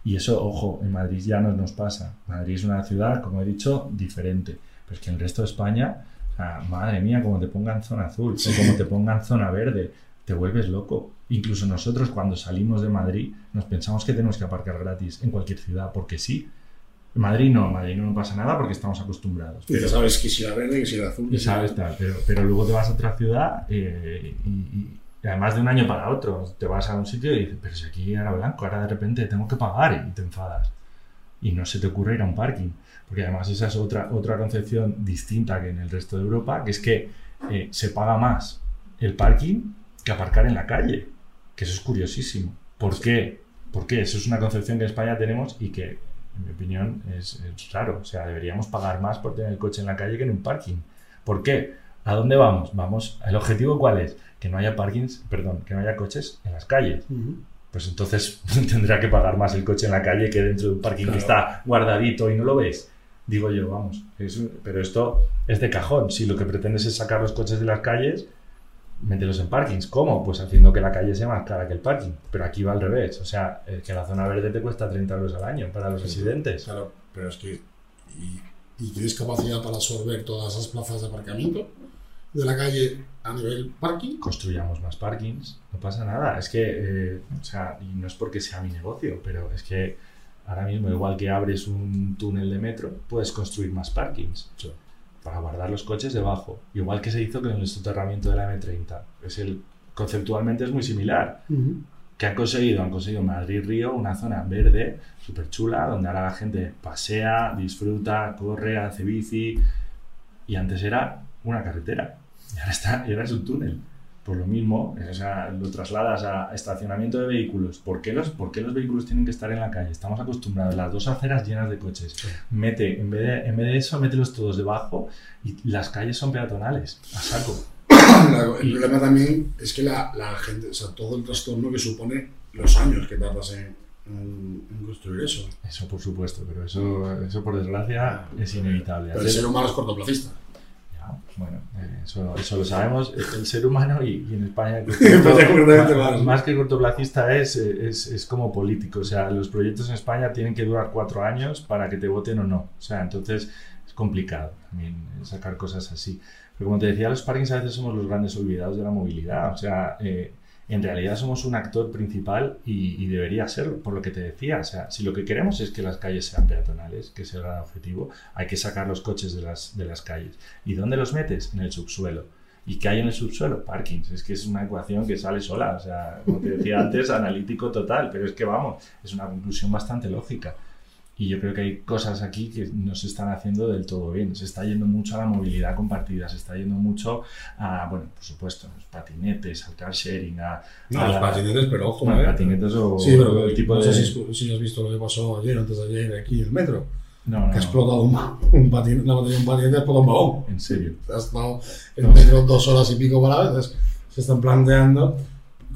Y eso, ojo, en Madrid ya no nos pasa. Madrid es una ciudad, como he dicho, diferente. Pero es que en el resto de España, o sea, madre mía, como te pongan zona azul o como te pongan zona verde, te vuelves loco. Incluso nosotros cuando salimos de Madrid nos pensamos que tenemos que aparcar gratis en cualquier ciudad, porque sí. Madrid no, Madrid no pasa nada porque estamos acostumbrados. Y ya sabes que si la verde, que si la azul. Y sabes tal, pero, pero luego te vas a otra ciudad eh, y, y- y además de un año para otro, te vas a un sitio y dices, pero si aquí era blanco, ahora de repente tengo que pagar y te enfadas. Y no se te ocurre ir a un parking. Porque además esa es otra, otra concepción distinta que en el resto de Europa, que es que eh, se paga más el parking que aparcar en la calle. Que eso es curiosísimo. ¿Por qué? ¿Por qué? Eso es una concepción que en España tenemos y que, en mi opinión, es raro. O sea, deberíamos pagar más por tener el coche en la calle que en un parking. ¿Por qué? ¿A dónde vamos? Vamos, ¿el objetivo cuál es? Que no haya parkings, perdón, que no haya coches en las calles. Pues entonces tendrá que pagar más el coche en la calle que dentro de un parking que está guardadito y no lo ves. Digo yo, vamos. es pero esto es de cajón. Si lo que pretendes es sacar los coches de las calles, mételos en parkings. ¿Cómo? Pues haciendo que la calle sea más cara que el parking. Pero aquí va al revés. O sea, eh, que la zona verde te cuesta 30 euros al año para los residentes. Claro, pero es que. Y, y tienes capacidad para absorber todas esas plazas de aparcamiento de la calle a nivel parking. construyamos más parkings, no pasa nada. Es que, eh, o sea, y no es porque sea mi negocio, pero es que ahora mismo, igual que abres un túnel de metro, puedes construir más parkings para guardar los coches debajo. Igual que se hizo con el soterramiento de la M30. Es el, conceptualmente es muy similar. ¿Qué han conseguido? Han conseguido Madrid-Río, una zona verde, súper chula, donde ahora la gente pasea, disfruta, corre, hace bici. Y antes era una carretera. Y ahora, está, y ahora es un túnel. Pues lo mismo, o sea, lo trasladas a estacionamiento de vehículos. ¿Por qué, los, ¿Por qué los vehículos tienen que estar en la calle? Estamos acostumbrados, las dos aceras llenas de coches. Mete, en vez de, en vez de eso, mételos todos debajo y las calles son peatonales, a saco. La- el problema también es que la, la gente, o sea, todo el trastorno que supone los años que tardas en, en- en construir eso. Eso por supuesto, pero eso, eso por desgracia es inevitable. Pero el ser humano es cortoplacista. Bueno, eh, eso, eso lo sabemos. El ser humano y, y en España, el más, más. que cortoplacista es, es, es como político. O sea, los proyectos en España tienen que durar cuatro años para que te voten o no. O sea, entonces es complicado también sacar cosas así. Pero como te decía, los parkings a veces somos los grandes olvidados de la movilidad. O sea, eh, en realidad somos un actor principal y, debería serlo, por lo que te decía. O sea, si lo que queremos es que las calles sean peatonales, que es el objetivo, hay que sacar los coches de las, de las calles. ¿Y dónde los metes? En el subsuelo. ¿Y qué hay en el subsuelo? Parkings. Es que es una ecuación que sale sola. O sea, como te decía antes, analítico total. Pero es que vamos, es una conclusión bastante lógica. Y yo creo que hay cosas aquí que no se están haciendo del todo bien. Se está yendo mucho a la movilidad compartida, se está yendo mucho a, bueno, por supuesto, los patinetes, al car sharing, a, No, a los patinetes, pero ojo, bueno, ¿eh? patinetes o Sí, pero el tipo no de... sé si, si has visto lo que pasó ayer, antes de ayer, aquí en el metro. No, no, Que ha explotado un, un patinete, una batería de un patinete, ha explotado un vagón. en serio. Ha estado el metro dos horas y pico para entonces se están planteando,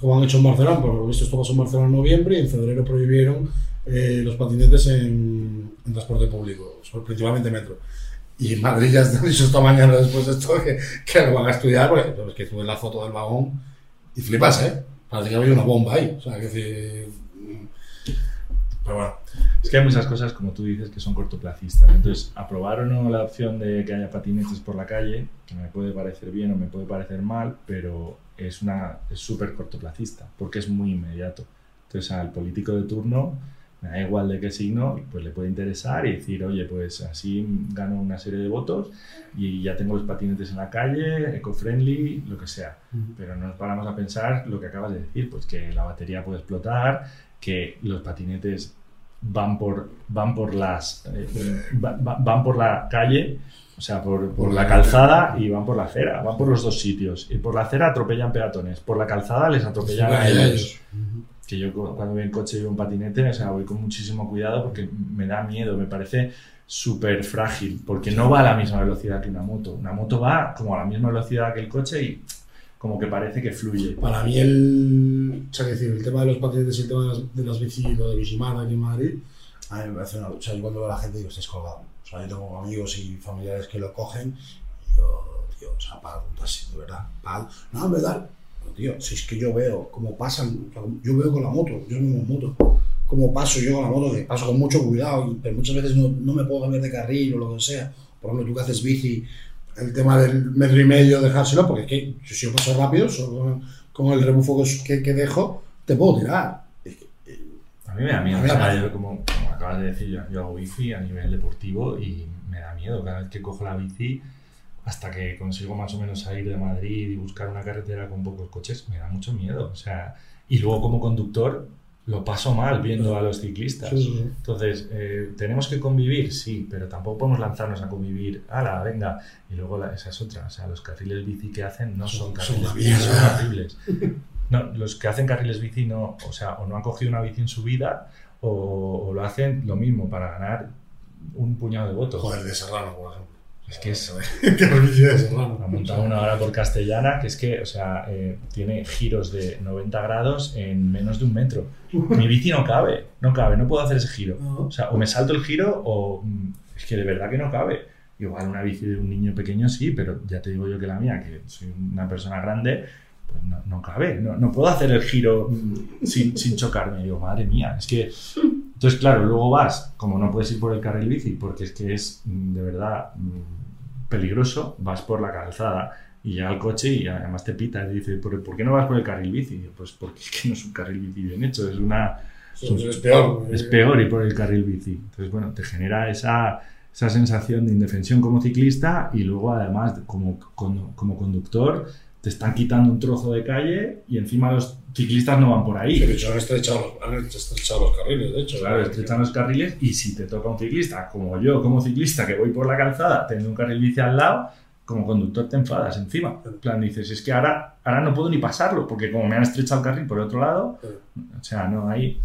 como han hecho en Barcelona, por lo visto esto pasó en Barcelona en noviembre y en febrero prohibieron eh, los patinetes en, en transporte público, principalmente metro. Y en Madrid ya han dicho esta mañana después de esto que, que lo van a estudiar, porque es que tuve la foto del vagón y flipas, ¿eh? Parece que había una bomba ahí. O sea, que decir, mm, Pero bueno, Es que hay muchas cosas, como tú dices, que son cortoplacistas. Entonces, aprobar o no la opción de que haya patinetes por la calle, que me puede parecer bien o me puede parecer mal, pero es una es súper cortoplacista, porque es muy inmediato. Entonces, al político de turno, me da igual de qué signo, pues le puede interesar y decir, oye, pues así gano una serie de votos y ya tengo los patinetes en la calle, eco-friendly, lo que sea. Pero no nos paramos a pensar lo que acabas de decir, pues que la batería puede explotar, que los patinetes van por, van por las eh, va- va- van por la calle, o sea, por, por la calzada y van por la acera, van por los dos sitios. Y por la acera atropellan peatones, por la calzada les atropellan a ellos. Que yo cu- cuando voy en coche y veo un patinete, o sea, voy con muchísimo cuidado porque me da miedo, me parece súper frágil, porque no va a la misma velocidad que una moto. Una moto va como a la misma velocidad que el coche y como que parece que fluye. Para mí el, o sea, decir, el tema de los patinetes y el tema de las, de las bici, lo de Bicimar aquí en Madrid, a mí me parece una... O sea, yo cuando veo a la gente digo, estáis colgado. O sea, yo tengo amigos y familiares que lo cogen y yo, tío, o sea, paga un taxi, de verdad. Paga. No, en verdad, pero, tío, si es que yo veo cómo pasan, yo veo con la moto, yo no en moto, cómo paso yo con la moto, que paso con mucho cuidado, pero muchas veces no, no me puedo cambiar de carril o lo que sea. Por ejemplo, tú que haces bici, el tema del metro y medio, dejárselo, porque es que si yo paso rápido, solo con, el rebufo que, que, dejo, te puedo tirar. Es que, eh, A mí me da miedo, me da yo como, como acabas de decir, yo, yo hago bici a nivel deportivo y me da miedo cada vez que cojo la bici hasta que consigo más o menos salir de Madrid y buscar una carretera con pocos coches, me da mucho miedo, o sea, y luego como conductor lo paso mal viendo a los ciclistas. sí, sí, sí. Entonces, eh, ¿tenemos que convivir? Sí, pero tampoco podemos lanzarnos a convivir. ¡Hala, venga! Y luego la- esa es otra. O sea, los carriles bici que hacen no son, carriles bici, son horribles. No, los que hacen carriles bici no, o sea, o no han cogido una bici en su vida o, o lo hacen lo mismo para ganar un puñado de votos. Joder, de Serrano, por ejemplo. Es que es, Qué Serrano. ha montado una hora por Castellana que es que, o sea, eh, tiene giros de 90 grados en menos de un metro. Mi bici no cabe, no cabe, no puedo hacer ese giro. O sea, o me salto el giro o mm, es que de verdad que no cabe. Igual una bici de un niño pequeño sí, pero ya te digo yo que la mía, que soy una persona grande, pues no, no cabe. No, no puedo hacer el giro mm, sin, sin chocarme. Digo, madre mía, es que... Entonces, claro, luego vas, como no puedes ir por el carril bici, porque es que es mm, de verdad mm, peligroso, vas por la calzada y llega el coche y además te pita y dice, ¿por, por qué no vas por el carril bici? Yo, pues porque es que no es un carril bici bien hecho, es una... Es peor. Es peor ir por el carril bici. Entonces, bueno, te genera esa, esa sensación de indefensión como ciclista y luego además como, como, como conductor te están quitando un trozo de calle y encima los ciclistas no van por ahí. Sí, de hecho, han estrechado, los- han estrechado los carriles, de hecho. Claro, estrechan los carriles y si te toca un ciclista, como yo, como ciclista, que voy por la calzada, teniendo un carril bici al lado, como conductor te enfadas encima. En plan, dices, es que ahora, ahora no puedo ni pasarlo, porque como me han estrechado el carril por el otro lado, o sea, no hay...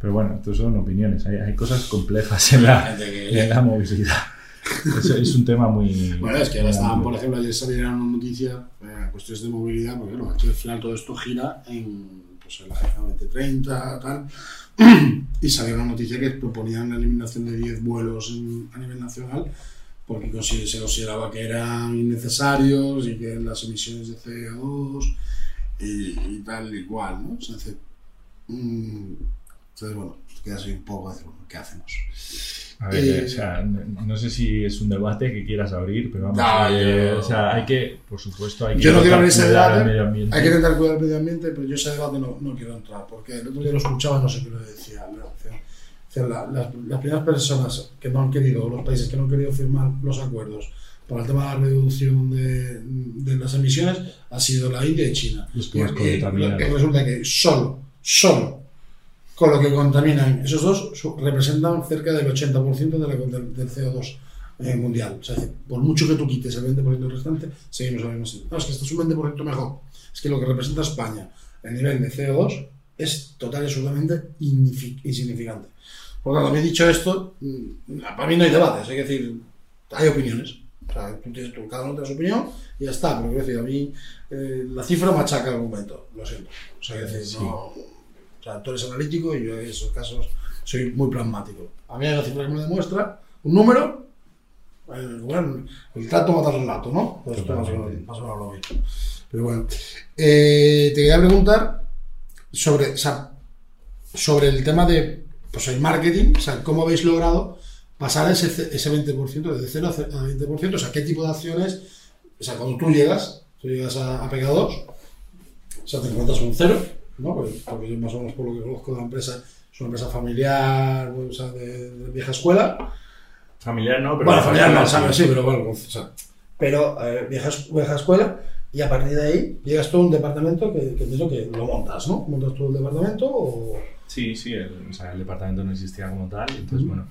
Pero bueno, esto son opiniones, hay, hay cosas complejas en la, en la movilidad. Es, es, un tema muy... Bueno, es que ahora estaban, por ejemplo, ayer salieron una noticia, eh, cuestiones de movilidad, porque bueno, aquí al final todo esto gira en, pues, en la Agenda 2030, tal, y salió una noticia que proponían la eliminación de 10 vuelos en, a nivel nacional porque se consideraba que eran innecesarios y que las emisiones de CO2 y, tal y cual, ¿no? O sea, entonces, bueno, queda así un poco, ¿qué hacemos? A ver, eh, o sea, no, sé si es un debate que quieras abrir, pero vamos, eh, o sea, hay que, por supuesto, hay que yo no quiero abrir ese debate, hay que intentar cuidar el medio ambiente, pero yo ese debate no, no quiero entrar, porque el otro día lo escuchaba, no sé qué lo decía, la, las primeras personas que no han querido, los países que no han querido firmar los acuerdos para el tema de la reducción de, de las emisiones ha sido la India y China. que, resulta que solo, solo con lo que contaminan esos dos representan cerca del 80% de la, del, CO2 eh, mundial. O sea, por mucho que tú quites el 20% restante, seguimos hablando así. No, es que esto es un 20% mejor. Es que lo que representa España a nivel de CO2 es total y absolutamente insignificante. Por lo tanto, he dicho esto, mm, para mí no hay debates, hay que decir, hay opiniones. O sea, tú tienes, tú, cada uno tiene su opinión y ya está, pero quiero decir, a mí eh, la cifra machaca el argumento, lo siento. O sea, decir, no, o sea, tú eres analítico y yo en esos casos soy muy pragmático. A mí hay una cifra que me demuestra un número, el, bueno, el trato mata el relato, ¿no? Pues esto más o menos lo mismo. Pero bueno, eh, te quería preguntar sobre, o sea, sobre el tema de pues el marketing, o sea, cómo habéis logrado pasar ese, ese 20%, de 0 a 20%, o sea, qué tipo de acciones, o sea, cuando tú llegas, tú llegas a, a Pega 2, o sea, te encuentras con cero, ¿no? Porque, porque, yo más o menos por lo que conozco de la empresa, es una empresa familiar, o sea, de, de vieja escuela. Familiar no, pero... Bueno, familiar no, ¿sabes? Sí, pero bueno, o sea, pero eh, vieja, vieja escuela, y a partir de ahí llegas tú a un departamento que, que, que, que lo montas, ¿no? ¿Montas tú el departamento o...? Sí, sí, el, o sea, el departamento no existía como tal, entonces, bueno,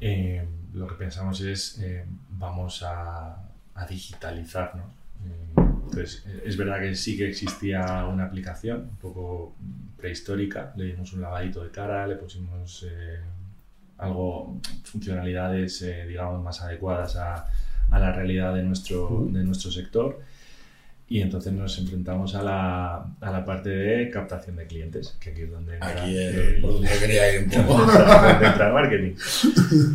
eh, lo que pensamos es, eh, vamos a, a digitalizarnos. Eh, entonces, es verdad que sí que existía una aplicación un poco prehistórica, le dimos un lavadito de cara, le pusimos algo, funcionalidades, digamos, más adecuadas a, a, la realidad de nuestro, de nuestro sector. Y entonces nos enfrentamos a la, a la parte de captación de clientes, que aquí es donde, aquí es por donde quería ir un poco. entra el marketing.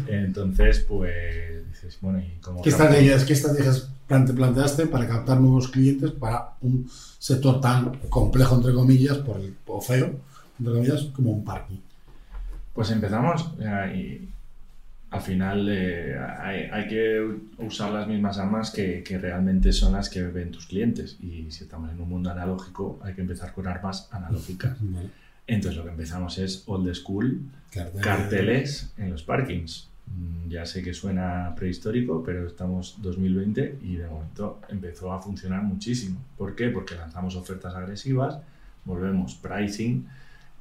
Entonces, pues dices, bueno, ¿y cómo ¿Qué estrategias, ¿Qué estrategias planteaste para captar nuevos clientes para un sector tan complejo, entre comillas, por el, o feo, entre comillas, como un parking? Pues empezamos y al final eh, hay, hay, que usar las mismas armas que, que, realmente son las que ven tus clientes. Y si estamos en un mundo analógico, hay que empezar con armas analógicas. Entonces lo que empezamos es old school, carteles en los parkings. Mm, ya sé que suena prehistórico, pero estamos 2020 y de momento empezó a funcionar muchísimo. ¿Por qué? Porque lanzamos ofertas agresivas, volvemos pricing,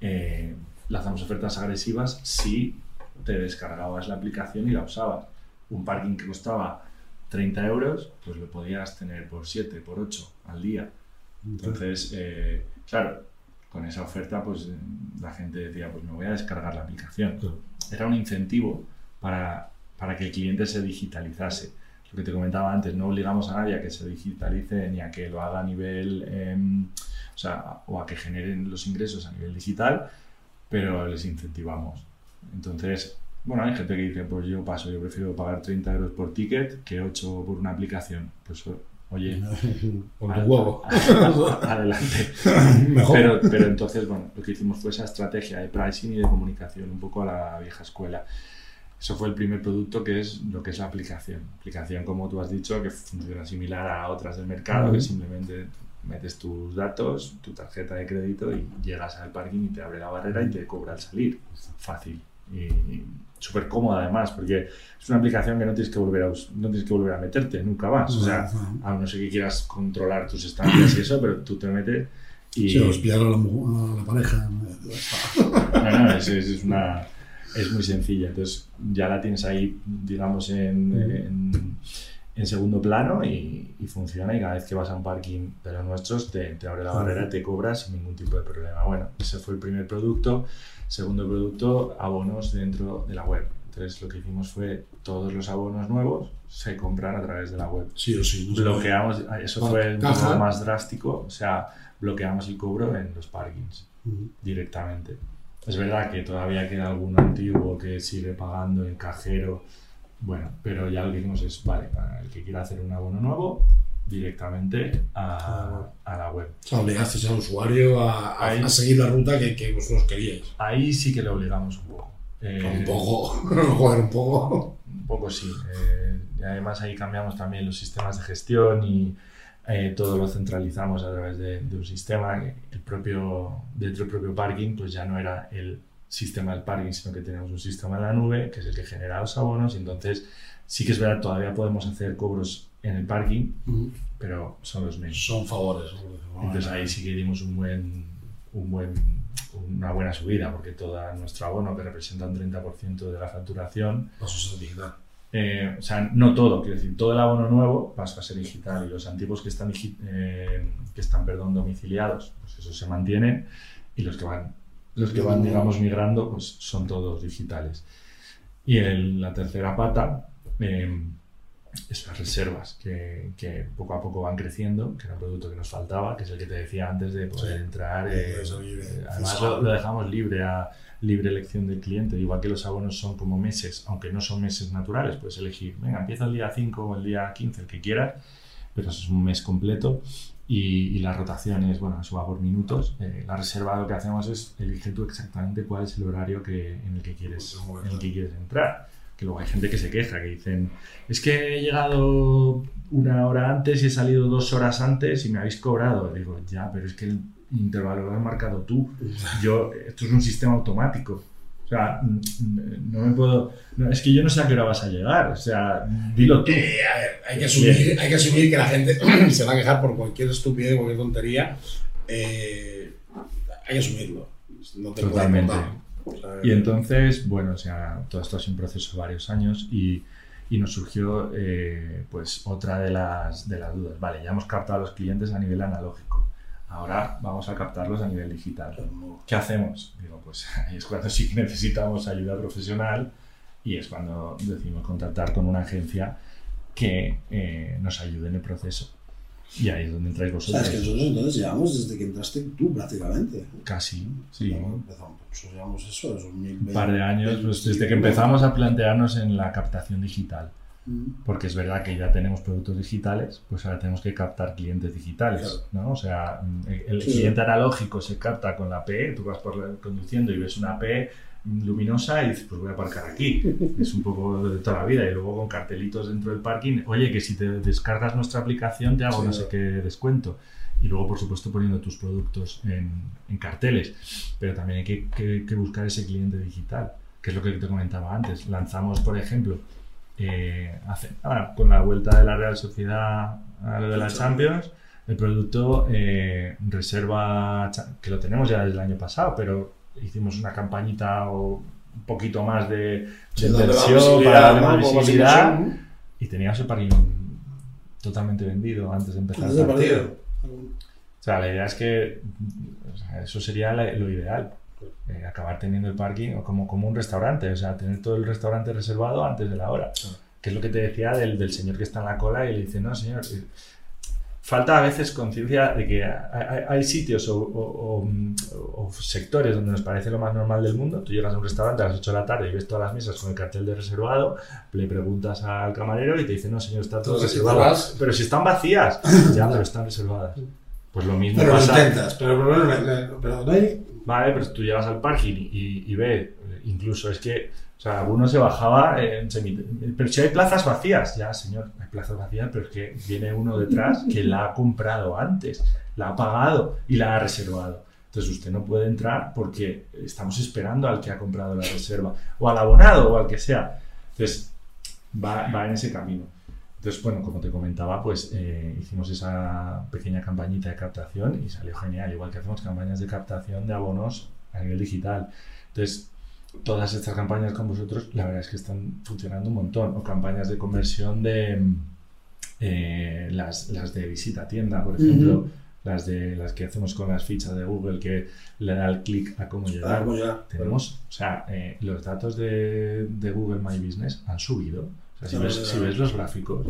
eh, lanzamos ofertas agresivas si te descargabas la aplicación y la usabas. Un parking que costaba 30 euros, pues lo podías tener por 7, por 8 al día. Entonces, eh, claro, con esa oferta, pues la gente decía, pues me voy a descargar la aplicación. Era un incentivo para, para que el cliente se digitalizase. Lo que te comentaba antes, no obligamos a nadie a que se digitalice ni a que lo haga a nivel, eh, o sea, o a que generen los ingresos a nivel digital, pero les incentivamos. Entonces, bueno, hay gente que dice, pues yo paso, yo prefiero pagar 30 euros por ticket que 8 por una aplicación. Pues oye, con tu huevo. adelante. Pero, pero entonces, bueno, lo que hicimos fue esa estrategia de pricing y de comunicación, un poco a la vieja escuela. Eso fue el primer producto que es lo que es la aplicación. Aplicación, como tú has dicho, que funciona similar a otras del mercado, que simplemente metes tus datos, tu tarjeta de crédito y llegas al parking y te abre la barrera y te cobra al salir. Fácil y súper cómoda además, porque es una aplicación que no tienes que volver a, no tienes que volver a meterte nunca más. O sea, a no ser que quieras controlar tus estancias y eso, pero tú te metes y... Sí, os a la, a la pareja. No, no, es, es, una, es muy sencilla. Entonces ya la tienes ahí, digamos, en, en, en segundo plano y, y funciona y cada vez que vas a un parking de los nuestros te, te abre la barrera te cobra sin ningún tipo de problema. Bueno, ese fue el primer producto. Segundo producto, abonos dentro de la web. Entonces lo que hicimos fue todos los abonos nuevos se compran a través de la web. Sí o sí. no. Bloqueamos, eso Ah, fue el caja. método más drástico, o sea, bloqueamos el cobro en los parkings directamente. Es verdad que todavía queda alguno antiguo que sigue pagando el cajero, bueno, pero ya lo que hicimos es, vale, para el que quiera hacer un abono nuevo, directamente a, a la web. O sea, obligasteis al usuario a, a- Ahí. a seguir la ruta que, que vosotros queríais. Ahí sí que le obligamos un poco. Eh, Un poco, joder, un poco. Un poco sí. eh, y además ahí cambiamos también los sistemas de gestión y eh, todo lo centralizamos a través de, de un sistema. El propio, dentro del propio parking, pues ya no era el sistema del parking, sino que tenemos un sistema en la nube, que es el que genera los abonos. Y entonces sí que es verdad, todavía podemos hacer cobros en el parking, pero son los menos. Son favores. Entonces ahí sí que dimos un buen, un buen, una buena subida, porque todo nuestro abono, que representa un 30% de la facturación, Paso a ser digital. Eh, o sea, no todo, quiero decir, todo el abono nuevo pasa a ser digital y los antiguos que están, eh, que están perdón, domiciliados, pues eso se mantienen y los que van, los que van digamos, migrando, pues son todos digitales. Y el- la tercera pata eh, es las reservas, que, que poco a poco van creciendo, que era un producto que nos faltaba, que es el que te decía antes de poder Sí. entrar. Eh, eh, además lo, lo dejamos libre a libre elección del cliente, igual que los abonos son como meses, aunque no son meses naturales, puedes elegir, venga, empieza el día 5 o el día 15, el que quieras, pero eso es un mes completo. Y, y la rotación es, bueno, eso va por minutos. Eh, la reserva lo que hacemos es elige tú exactamente cuál es el horario que, en, el que quieres, en el que quieres entrar. Que luego hay gente que se queja, que dicen, es que he llegado una hora antes y he salido dos horas antes y me habéis cobrado. Digo, ya, pero es que el intervalo lo has marcado tú. Yo, esto es un sistema automático. O sea, mm, no me puedo. no, es que yo no sé a qué hora vas a llegar. O sea, dilo tú. Eh, a ver, hay que, asumir, hay que asumir que la gente se va a quejar por cualquier estupidez, cualquier tontería. Eh, hay que asumirlo. No te puede Totalmente. importar. O sea, Y entonces, bueno, o sea, todo esto ha sido un proceso de varios años y, y nos surgió eh, pues otra de las, de las dudas. Vale, ya hemos captado a los clientes a nivel analógico. Ahora vamos a captarlos a nivel digital. ¿Qué hacemos? Digo, pues ahí es cuando sí necesitamos ayuda profesional y es cuando decidimos contactar con una agencia que eh, nos ayude en el proceso. Y ahí es donde entráis O sea, vosotros. es que nosotros entonces llevamos desde que entraste tú prácticamente. Casi, sí. No, empezamos, nosotros llevamos eso, esos mil Un par de años, pues, desde que empezamos a plantearnos en la captación digital. Porque es verdad que ya tenemos productos digitales, pues ahora tenemos que captar clientes digitales, ¿no? O sea, el, el Sí. cliente analógico se capta con la P, tú vas por la- conduciendo y ves una P luminosa y dices, pues voy a aparcar aquí. Es un poco de toda la vida. Y luego con cartelitos dentro del parking, oye, que si te descargas nuestra aplicación te hago Sí. no sé qué descuento. Y luego, por supuesto, poniendo tus productos en, en carteles. Pero también hay que, que- que buscar ese cliente digital, que es lo que te comentaba antes. Lanzamos, por ejemplo, eh, hace, con la vuelta de la Real Sociedad a lo de la Champions, el producto eh, reserva, que lo tenemos ya desde el año pasado, pero hicimos una campañita o un poquito más de, de inversión para darle visibilidad y teníamos el parking totalmente vendido antes de empezar el partido. partido. O sea, la idea es que o sea, eso sería la- lo ideal. Eh, acabar teniendo el parking como, como un restaurante, o sea, tener todo el restaurante reservado antes de la hora. Que es lo que te decía del, del señor que está en la cola y le dice, no, señor. eh, Falta a veces conciencia de que hay, sitios o, o- o- o sectores donde nos parece lo más normal del mundo. Tú llegas a un restaurante a las 8 de la tarde y ves todas las mesas con el cartel de reservado, le preguntas al camarero y te dice, no, señor, está todo reservado. vas. Pero si están vacías, ya, pero están reservadas. Pues lo mismo Pero lo pasa. intentas, pero, pero, pero, pero no hay. Vale, pero tú llegas al parking y, y ves, eh, incluso es que, o sea, alguno se bajaba en semi... Pero si hay plazas vacías, ya, señor, hay plazas vacías, pero es que viene uno detrás que la ha comprado antes, la ha pagado y la ha reservado. Entonces usted no puede entrar porque estamos esperando al que ha comprado la reserva, o al abonado, o al que sea. Entonces, va, va en ese camino. Entonces, bueno, como te comentaba, pues eh, hicimos esa pequeña campañita de captación y salió genial, igual que hacemos campañas de captación de abonos a nivel digital. Entonces, todas estas campañas con vosotros, la verdad es que están funcionando un montón. O campañas de conversión de, eh, las, las de visita a tienda, por ejemplo, las de las que hacemos con las fichas de Google que le da el clic a cómo llegar. Ah, pues ya. Tenemos, o sea, eh, los datos de, de Google My Business han subido. O sea, si, ves, claro. si ves los gráficos,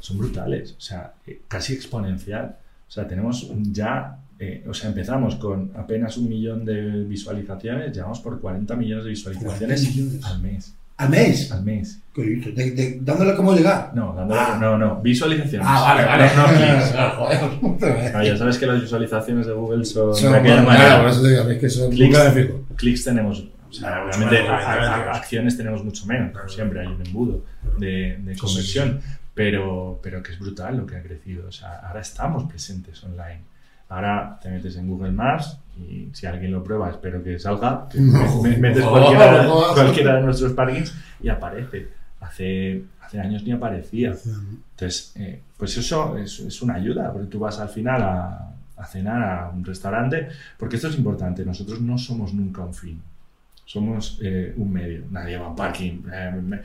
son brutales. O sea, eh, casi exponencial. O sea, tenemos ya, eh, o sea, empezamos con apenas un millón de visualizaciones, llevamos por 40 millones de visualizaciones 40 millones. al mes. ¿Al mes? Al mes. De- de- dándole cómo llegar. No, dándole- Ah. no, no, visualizaciones. Ah, vale, vale. No, no clics. No, ya sabes que las visualizaciones de Google son, Son- de aquella claro, manera. por eso te digo, es que son- Clics. nunca me fijo. clics tenemos, o sea, obviamente menos, a- a- acciones tenemos mucho menos, como siempre hay un embudo de, de sí, conversión, Pero, pero que es brutal lo que ha crecido. O sea, ahora estamos presentes online. Ahora te metes en Google Maps y si alguien lo prueba, espero que salga, que No, me- metes no, cualquiera, no. cualquiera de nuestros parkings y aparece. Hace, hace años ni aparecía. Entonces, eh, pues eso es, es una ayuda, porque tú vas al final a, a cenar a un restaurante, porque esto es importante, nosotros no somos nunca un fin, somos eh, un medio, nadie va a un parking. eh,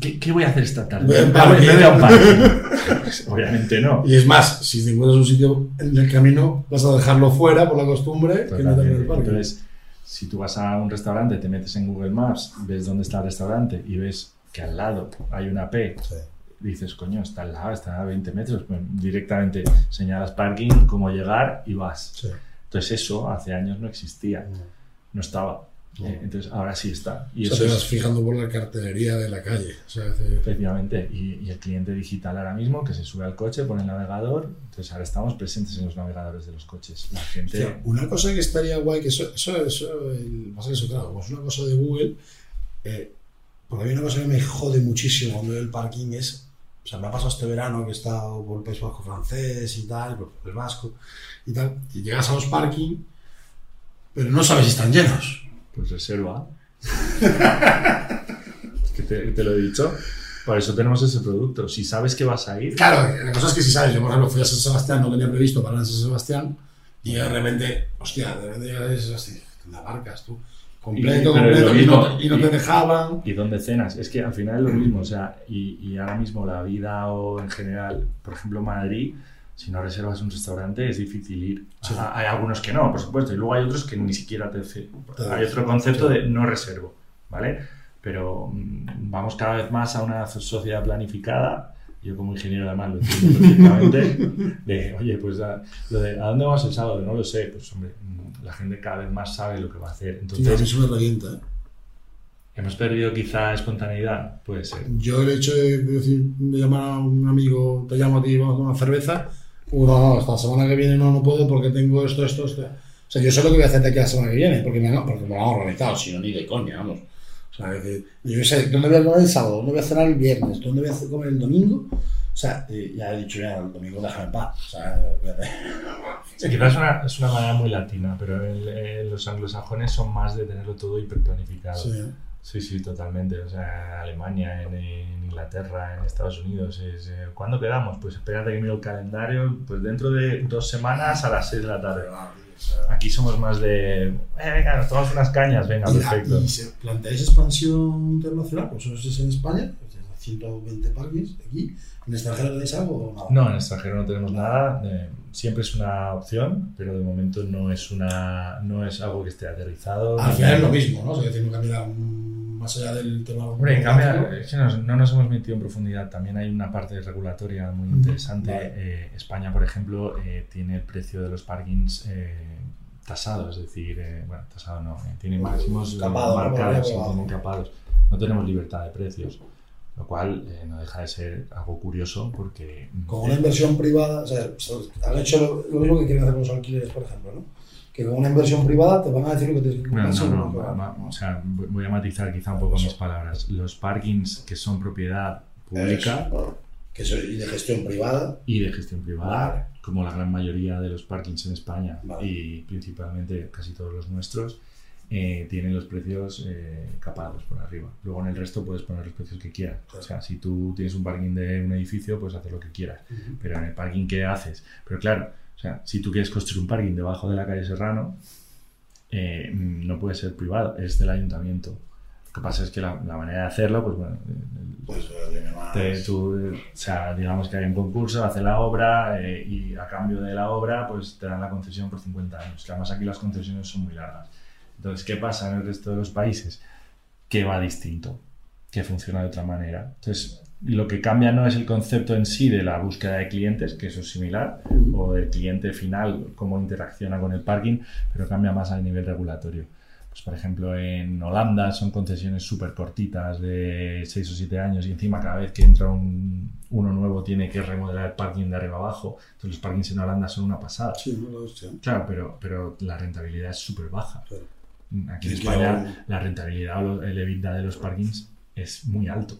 ¿qué, qué voy a hacer esta tarde? Voy a un Ah, parking. voy a un parking. Pues, Obviamente no. Y es más, si te encuentras un sitio en el camino, vas a dejarlo fuera por la costumbre que no el parque. Entonces, si tú vas a un restaurante, te metes en Google Maps, ves dónde está el restaurante y ves que al lado hay una P, Sí. dices, coño, está al lado, está a 20 metros, pues directamente señalas parking, cómo llegar y vas. Sí. Entonces eso hace años no existía, no estaba. Eh, entonces ahora sí está. Y o sea, eso te es vas fijando por la cartelería de la calle. O sea, efectivamente. Y, y el cliente digital ahora mismo que se sube al coche, pone el navegador, entonces ahora estamos presentes en los navegadores de los coches. La gente... Hostia, una cosa que estaría guay, que eso, eso, eso el, pasa que eso, claro, como es una cosa de Google, eh, porque a mí una cosa que me jode muchísimo cuando veo el parking es, o sea, me ha pasado este verano que he estado por el País Vasco francés y tal, por el Vasco y tal, y llegas a los parking, pero no sabes si están llenos. Pues reserva. que te, te lo he dicho. Por eso tenemos ese producto. Si sabes que vas a ir, Claro, la cosa es que si sabes, yo por ejemplo fui a San Sebastián, no tenía previsto parar en San Sebastián, y de repente, hostia, de repente llegas a San Sebastián, ¿dónde aparcas tú? Completo, Y- completo, y no, te- y no te dejaban. ¿Y dónde cenas? Es que al final es lo mismo, o sea, y ahora mismo la vida o en general, por ejemplo, Madrid, si no reservas un restaurante es difícil ir. Sí. Ah, Hay algunos que no, por supuesto, y luego hay otros que ni siquiera te... Hay otro concepto de no reservo, ¿vale? Pero mm, vamos cada vez más a una sociedad planificada. Yo como ingeniero además lo entiendo perfectamente. De, oye, pues a, lo de, ¿a dónde vamos el sábado? No lo sé. Pues hombre, mm, la gente cada vez más sabe lo que va a hacer. Sí, Entonces, eso me revienta. ¿eh? ¿hemos perdido quizá espontaneidad? Puede ser. Yo el hecho de decir, de llamar a un amigo, te llamo a ti, vamos a tomar cerveza, uh, no, no, esta semana que viene no, no puedo porque tengo esto, esto, esto. O sea, yo sé lo que voy a hacer de aquí a la semana que viene, porque me, porque me lo han organizado, si no, ni de coña, vamos. O sea, es decir, yo sé, ¿dónde voy a comer el sábado? ¿Dónde voy a cenar el viernes? ¿Dónde voy a comer el domingo? O sea, eh, ya he dicho ya, el domingo déjame en paz. O sea. Sí, quizás es una, es una manera muy latina, pero el- el- los anglosajones son más de tenerlo todo hiperplanificado. Sí, ¿eh? Sí, sí, totalmente. O sea, Alemania, en, en Inglaterra, en Estados Unidos. Es, eh, ¿Cuándo quedamos? Pues espérate que miro el calendario. Pues dentro de dos semanas a las 6 de la tarde. Aquí somos más de. Eh, venga, nos tomamos unas cañas. Venga, ¿Y, perfecto. ¿Y se planteáis expansión internacional? Pues eso es en España, pues, 120 parques aquí. ¿En extranjero tenéis algo o nada? No, en extranjero no tenemos nada. eh, siempre es una opción, pero de momento no es, una, no es algo que esté aterrizado. Al final es lo mismo, ¿no? O sea, que decir, no cambia mm, más allá del tema. Hombre, en cambio, es que nos- no nos hemos metido en profundidad. También hay una parte regulatoria muy interesante. Vale. Eh, España, por ejemplo, eh, tiene el precio de los parkings eh, tasado, es decir, eh, bueno, tasado no, eh, tiene máximos Capado, ¿no? marcados, debajo. tienen capados. No tenemos libertad de precios, lo cual eh, no deja de ser algo curioso porque... mm, Con una inversión privada, o sea, han hecho lo, lo mismo que quieren hacer con los alquileres, por ejemplo, ¿no? Que una inversión privada te van a decir lo que tienes que No, comprar. no, no, claro. va- va- o sea, voy a matizar quizá un poco mis palabras. Los parkings que son propiedad pública Eso. Que eso- y de gestión privada. y de gestión privada, Vale. como la gran mayoría de los parkings en España Vale. y principalmente casi todos los nuestros, eh, tienen los precios eh, capados por arriba. Luego en el resto puedes poner los precios que quieras. O sea, si tú tienes un parking de un edificio, puedes hacer lo que quieras. Pero en el parking que haces, pero claro, o sea, si tú quieres construir un parking debajo de la calle Serrano, eh, no puede ser privado, es del ayuntamiento. Lo que pasa es que la, la manera de hacerlo, pues bueno, Pues eh, te- tú, eh, o sea, digamos que hay un concurso, hace la obra eh, y a cambio de la obra, pues te dan la concesión por 50 años. Que además aquí las concesiones son muy largas. Entonces, ¿qué pasa en el resto de los países? Que va distinto, que funciona de otra manera. Entonces, lo que cambia no es el concepto en sí de la búsqueda de clientes, que eso es similar, o del cliente final, cómo interacciona con el parking, pero cambia más a nivel regulatorio. Pues, por ejemplo, en Holanda son concesiones súper cortitas de 6 o 7 años y encima cada vez que entra un- uno nuevo tiene que remodelar el parking de arriba abajo. Entonces los parkings en Holanda son una pasada. Sí, no lo sé. Claro, pero, pero la rentabilidad es súper baja. Claro. Aquí en España la rentabilidad o el EBITDA de los parkings es muy alto.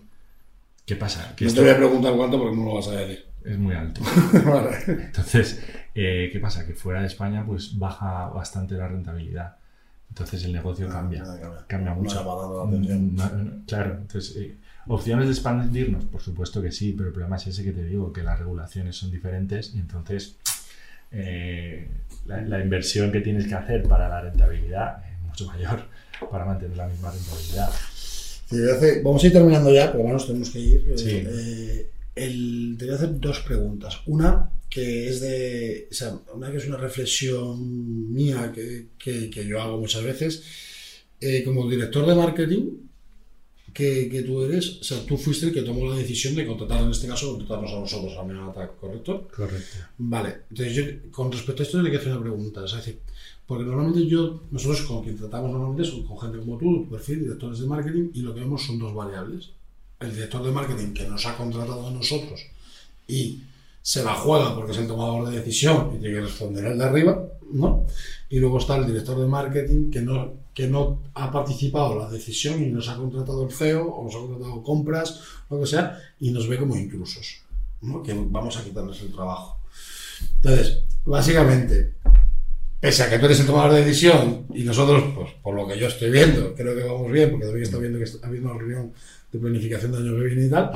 ¿Qué pasa? Que No te voy a preguntar cuánto porque no lo vas a decir. es muy alto. vale. Entonces, eh, ¿qué pasa? Que fuera de España pues baja bastante la rentabilidad. Entonces el negocio cambia. Ah, cambia. Cambia No mucho. Mm, no, no, claro, entonces, eh, ¿opciones de expandirnos? Por supuesto que sí, pero el problema es ese que te digo, que las regulaciones son diferentes y entonces eh, la, la inversión que tienes que hacer para la rentabilidad es mucho mayor para mantener la misma rentabilidad. A hacer- vamos a ir terminando ya, porque bueno, nos tenemos que ir. Sí. Eh, el- te voy a hacer dos preguntas. Una que es de. O sea, una que es una reflexión mía que, que- que yo hago muchas veces. Eh, como director de marketing que, que tú eres, o sea, tú fuiste el que tomó la decisión de contratar, en este caso, contratarnos a nosotros, a Menata, ¿correcto? Correcto. Vale, entonces yo con respecto a esto le quiero hacer una pregunta, es decir, porque normalmente yo, nosotros con quien tratamos normalmente son con gente como tú, tu perfil, directores de marketing, y lo que vemos son dos variables. El director de marketing que nos ha contratado a nosotros y se la juega porque es el tomador de decisión y tiene que responder el de arriba, ¿no? Y luego está el director de marketing que no, que no ha participado en la decisión y nos ha contratado el CEO o nos ha contratado compras, lo que sea, y nos ve como intrusos, ¿no? Que vamos a quitarles el trabajo. Entonces, básicamente, pese a que tú eres el tomador de decisión y nosotros, pues por lo que yo estoy viendo, creo que vamos bien, porque también está viendo que está habiendo una reunión de planificación de año que viene y tal,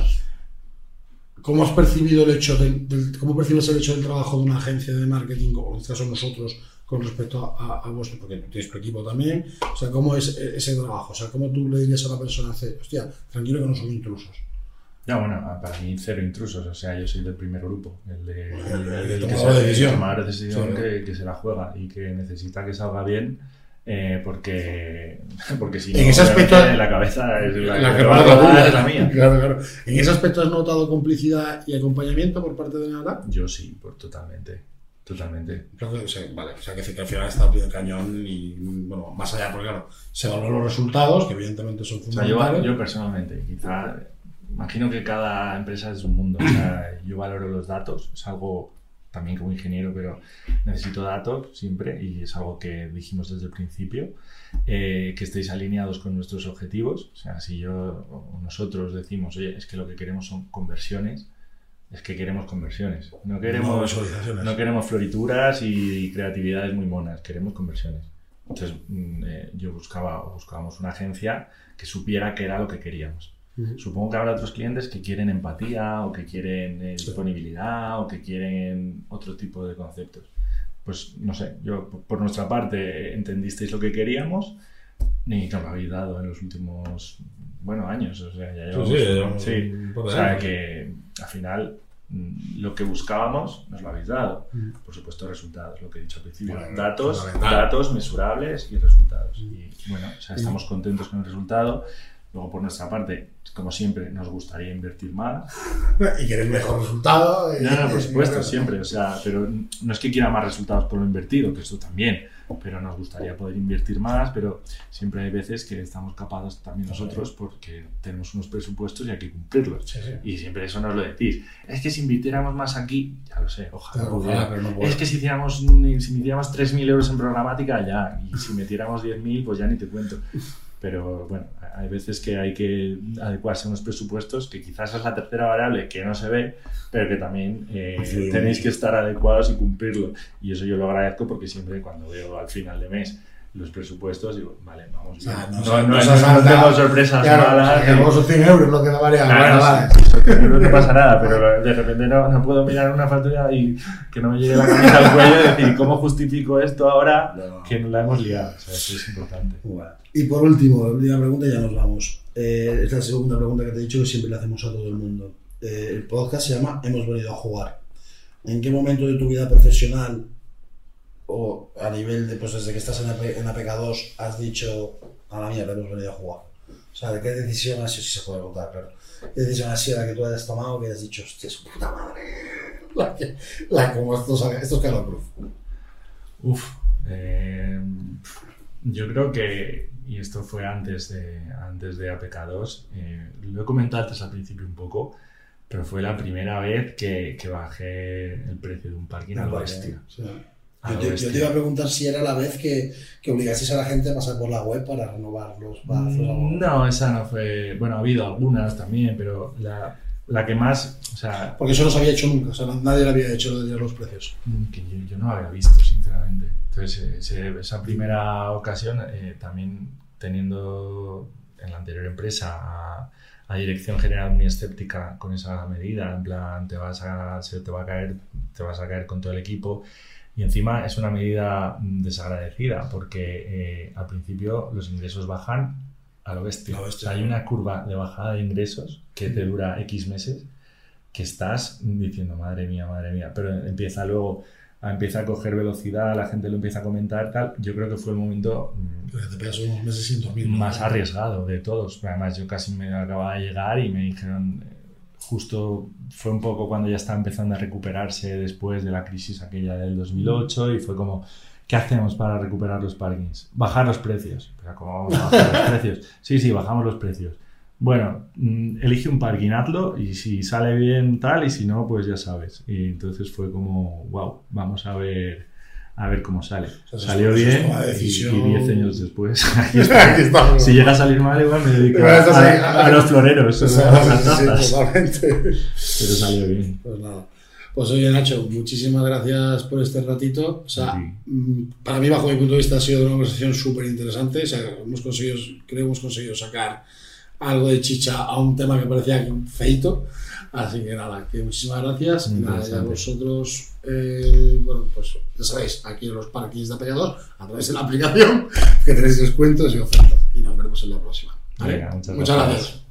¿cómo has percibido el hecho del, del- cómo percibes el hecho del trabajo de una agencia de marketing, o en este caso nosotros, con respecto a, a, a vuestro, porque tienes tu equipo también, o sea, cómo es e- ese trabajo, o sea, cómo tú le dirías a la persona, hostia, tranquilo que no son intrusos. No, bueno, para mí cero intrusos, o sea, yo soy del primer grupo, el de el, el- el que tomador se- de decisión. de decisión Sí. que, que se la juega y que necesita que salga bien, eh, porque, porque si En no, ese aspecto- obviamente, la cabeza es la, La que va a va a rodar rodar es la mía. Claro, claro. ¿En ese aspecto has notado complicidad y acompañamiento por parte de Nada? Yo sí, pues totalmente, totalmente. Creo que, sí, vale, o sea, que, al final está pie del cañón y, bueno, más allá, porque claro, se valoran los resultados, que evidentemente son O sea, yo, fundamentales. yo personalmente, quizá, imagino que cada empresa es un mundo. O sea, yo valoro los datos, es algo también como ingeniero, pero necesito datos siempre y es algo que dijimos desde el principio, eh, que estéis alineados con nuestros objetivos. O sea, si yo o nosotros decimos, oye, es que lo que queremos son conversiones, es que queremos conversiones. No No queremos, visualizaciones. no queremos florituras y creatividades muy monas, queremos conversiones. Entonces mm, eh, yo buscaba, o buscábamos una agencia que supiera qué era lo que queríamos. Supongo que habrá otros clientes que quieren empatía o que quieren eh, disponibilidad o que quieren otro tipo de conceptos. Pues no sé, yo por- nuestra parte entendisteis lo que queríamos y nos lo habéis dado en los últimos, bueno, años. O sea, ya llevamos, sí, sí. un de O sea, que al final mm, lo que buscábamos nos lo habéis dado. Por supuesto, resultados, lo que he dicho al principio. Bueno, datos, datos mesurables y resultados. Y bueno, o sea, estamos contentos con el resultado. Luego, por nuestra parte, como siempre, nos gustaría invertir más. Y quieres mejor resultado. y- No, no, por y- supuesto, siempre. O sea, pero no es que quiera más resultados por lo invertido, que esto también. Pero nos gustaría poder invertir más, pero siempre hay veces que estamos capados también nosotros porque tenemos unos presupuestos y hay que cumplirlos. Sí, sí. Y siempre eso nos lo decís. Es que si invirtiéramos más aquí, ya lo sé, ojalá. Claro, ojalá, pero no puedo. es que si hiciéramos, si metiéramos 3.000 euros en programática, ya. Y si metiéramos 10.000, pues ya ni te cuento. Pero bueno, hay veces que hay que adecuarse a unos presupuestos que quizás es la tercera variable que no se ve, pero que también eh, tenéis que estar adecuados y cumplirlo. Y eso yo lo agradezco porque siempre cuando veo al final de mes los presupuestos, digo, vale, vamos O sea, bien. no, No, no, no no, no tengo sorpresas Claro, malas. o sea, que ni- luego son 100 euros lo que da variar. Claro, sí, vale. no te pasa nada, pero de repente no, no puedo mirar una factura y que no me llegue la camisa al cuello y decir, ¿cómo justifico esto ahora No. que no la hemos liado? O sea, eso es importante. Bueno. Y por último, la última pregunta y ya nos vamos. Eh, es la segunda pregunta que te he dicho que siempre le hacemos a todo el mundo. Eh, el podcast se llama Hemos venido a jugar. ¿En qué momento de tu vida profesional o a nivel de, pues desde que estás en, AP, en APK2 has dicho a la mierda, hemos venido a jugar? O sea, ¿de qué decisión ha sido, si se puede contar, claro? ¿Qué decisión ha sido la que tú hayas tomado que hayas dicho, hostia, su puta madre? La que, la como estos, estos Carlos Cruz. Uf, eh, yo creo que, y esto fue antes de, antes de APK2, eh, lo he comentado antes al principio un poco, pero fue la primera vez que, que bajé el precio de un parking a lo bestia. Sí. Yo lo te, yo te iba a preguntar si era la vez que, que obligasteis a la gente a pasar por la web para renovar los bazos. No, esa no fue. Bueno, ha habido algunas también, pero la, la que más. O sea, Porque eso no se había hecho nunca, o sea, nadie lo había hecho lo de los precios. que yo, yo no había visto, sinceramente. Entonces, eh, ese- esa primera ocasión, eh, también teniendo en la anterior empresa a, a dirección general muy escéptica con esa medida, en plan, te vas a, se te va a caer, te vas a caer con todo el equipo. Y encima es una medida mm, desagradecida porque eh, al principio los ingresos bajan a lo bestia. A lo bestia. O sea, hay una curva de bajada de ingresos que te dura X meses que estás diciendo, madre mía, madre mía, pero empieza luego, a, empieza a coger velocidad, la gente lo empieza a comentar, tal. Yo creo que fue el momento mm, Porque te pegas unos meses sin dormir. ¿no? más arriesgado de todos. Además, yo casi me acababa de llegar y me dijeron, justo fue un poco cuando ya estaba empezando a recuperarse después de la crisis aquella del 2008 y fue como, ¿qué hacemos para recuperar los parkings? Bajar los precios. Pero ¿cómo vamos a bajar los precios? Sí, sí, bajamos los precios. Bueno, mm, elige un parking, hazlo y si sale bien tal y si no, pues ya sabes. Y entonces fue como, wow, vamos a ver, a ver cómo sale. sea, Salió bien y- y 10 años después aquí está. Aquí estamos. Si llega a salir mal, igual me dedico a, a- a los floreros, O a sea, las sí, totalmente. Pero salió bien. Pues nada. Pues oye, Nacho, muchísimas gracias por este ratito. O sea, Sí. mm, para mí, bajo mi punto de vista, ha sido una conversación súper interesante. O sea, hemos conseguido, creo que hemos conseguido sacar algo de chicha a un tema que parecía feito. Así que nada, que muchísimas gracias. Y nada, y a interesante. vosotros, eh, bueno, pues ya sabéis, aquí en los parkings de Apegador, a través de la aplicación, que tenéis descuentos y ofertas. Y nos veremos en la próxima. ¿vale? Venga, muchas Muchas gracias. gracias.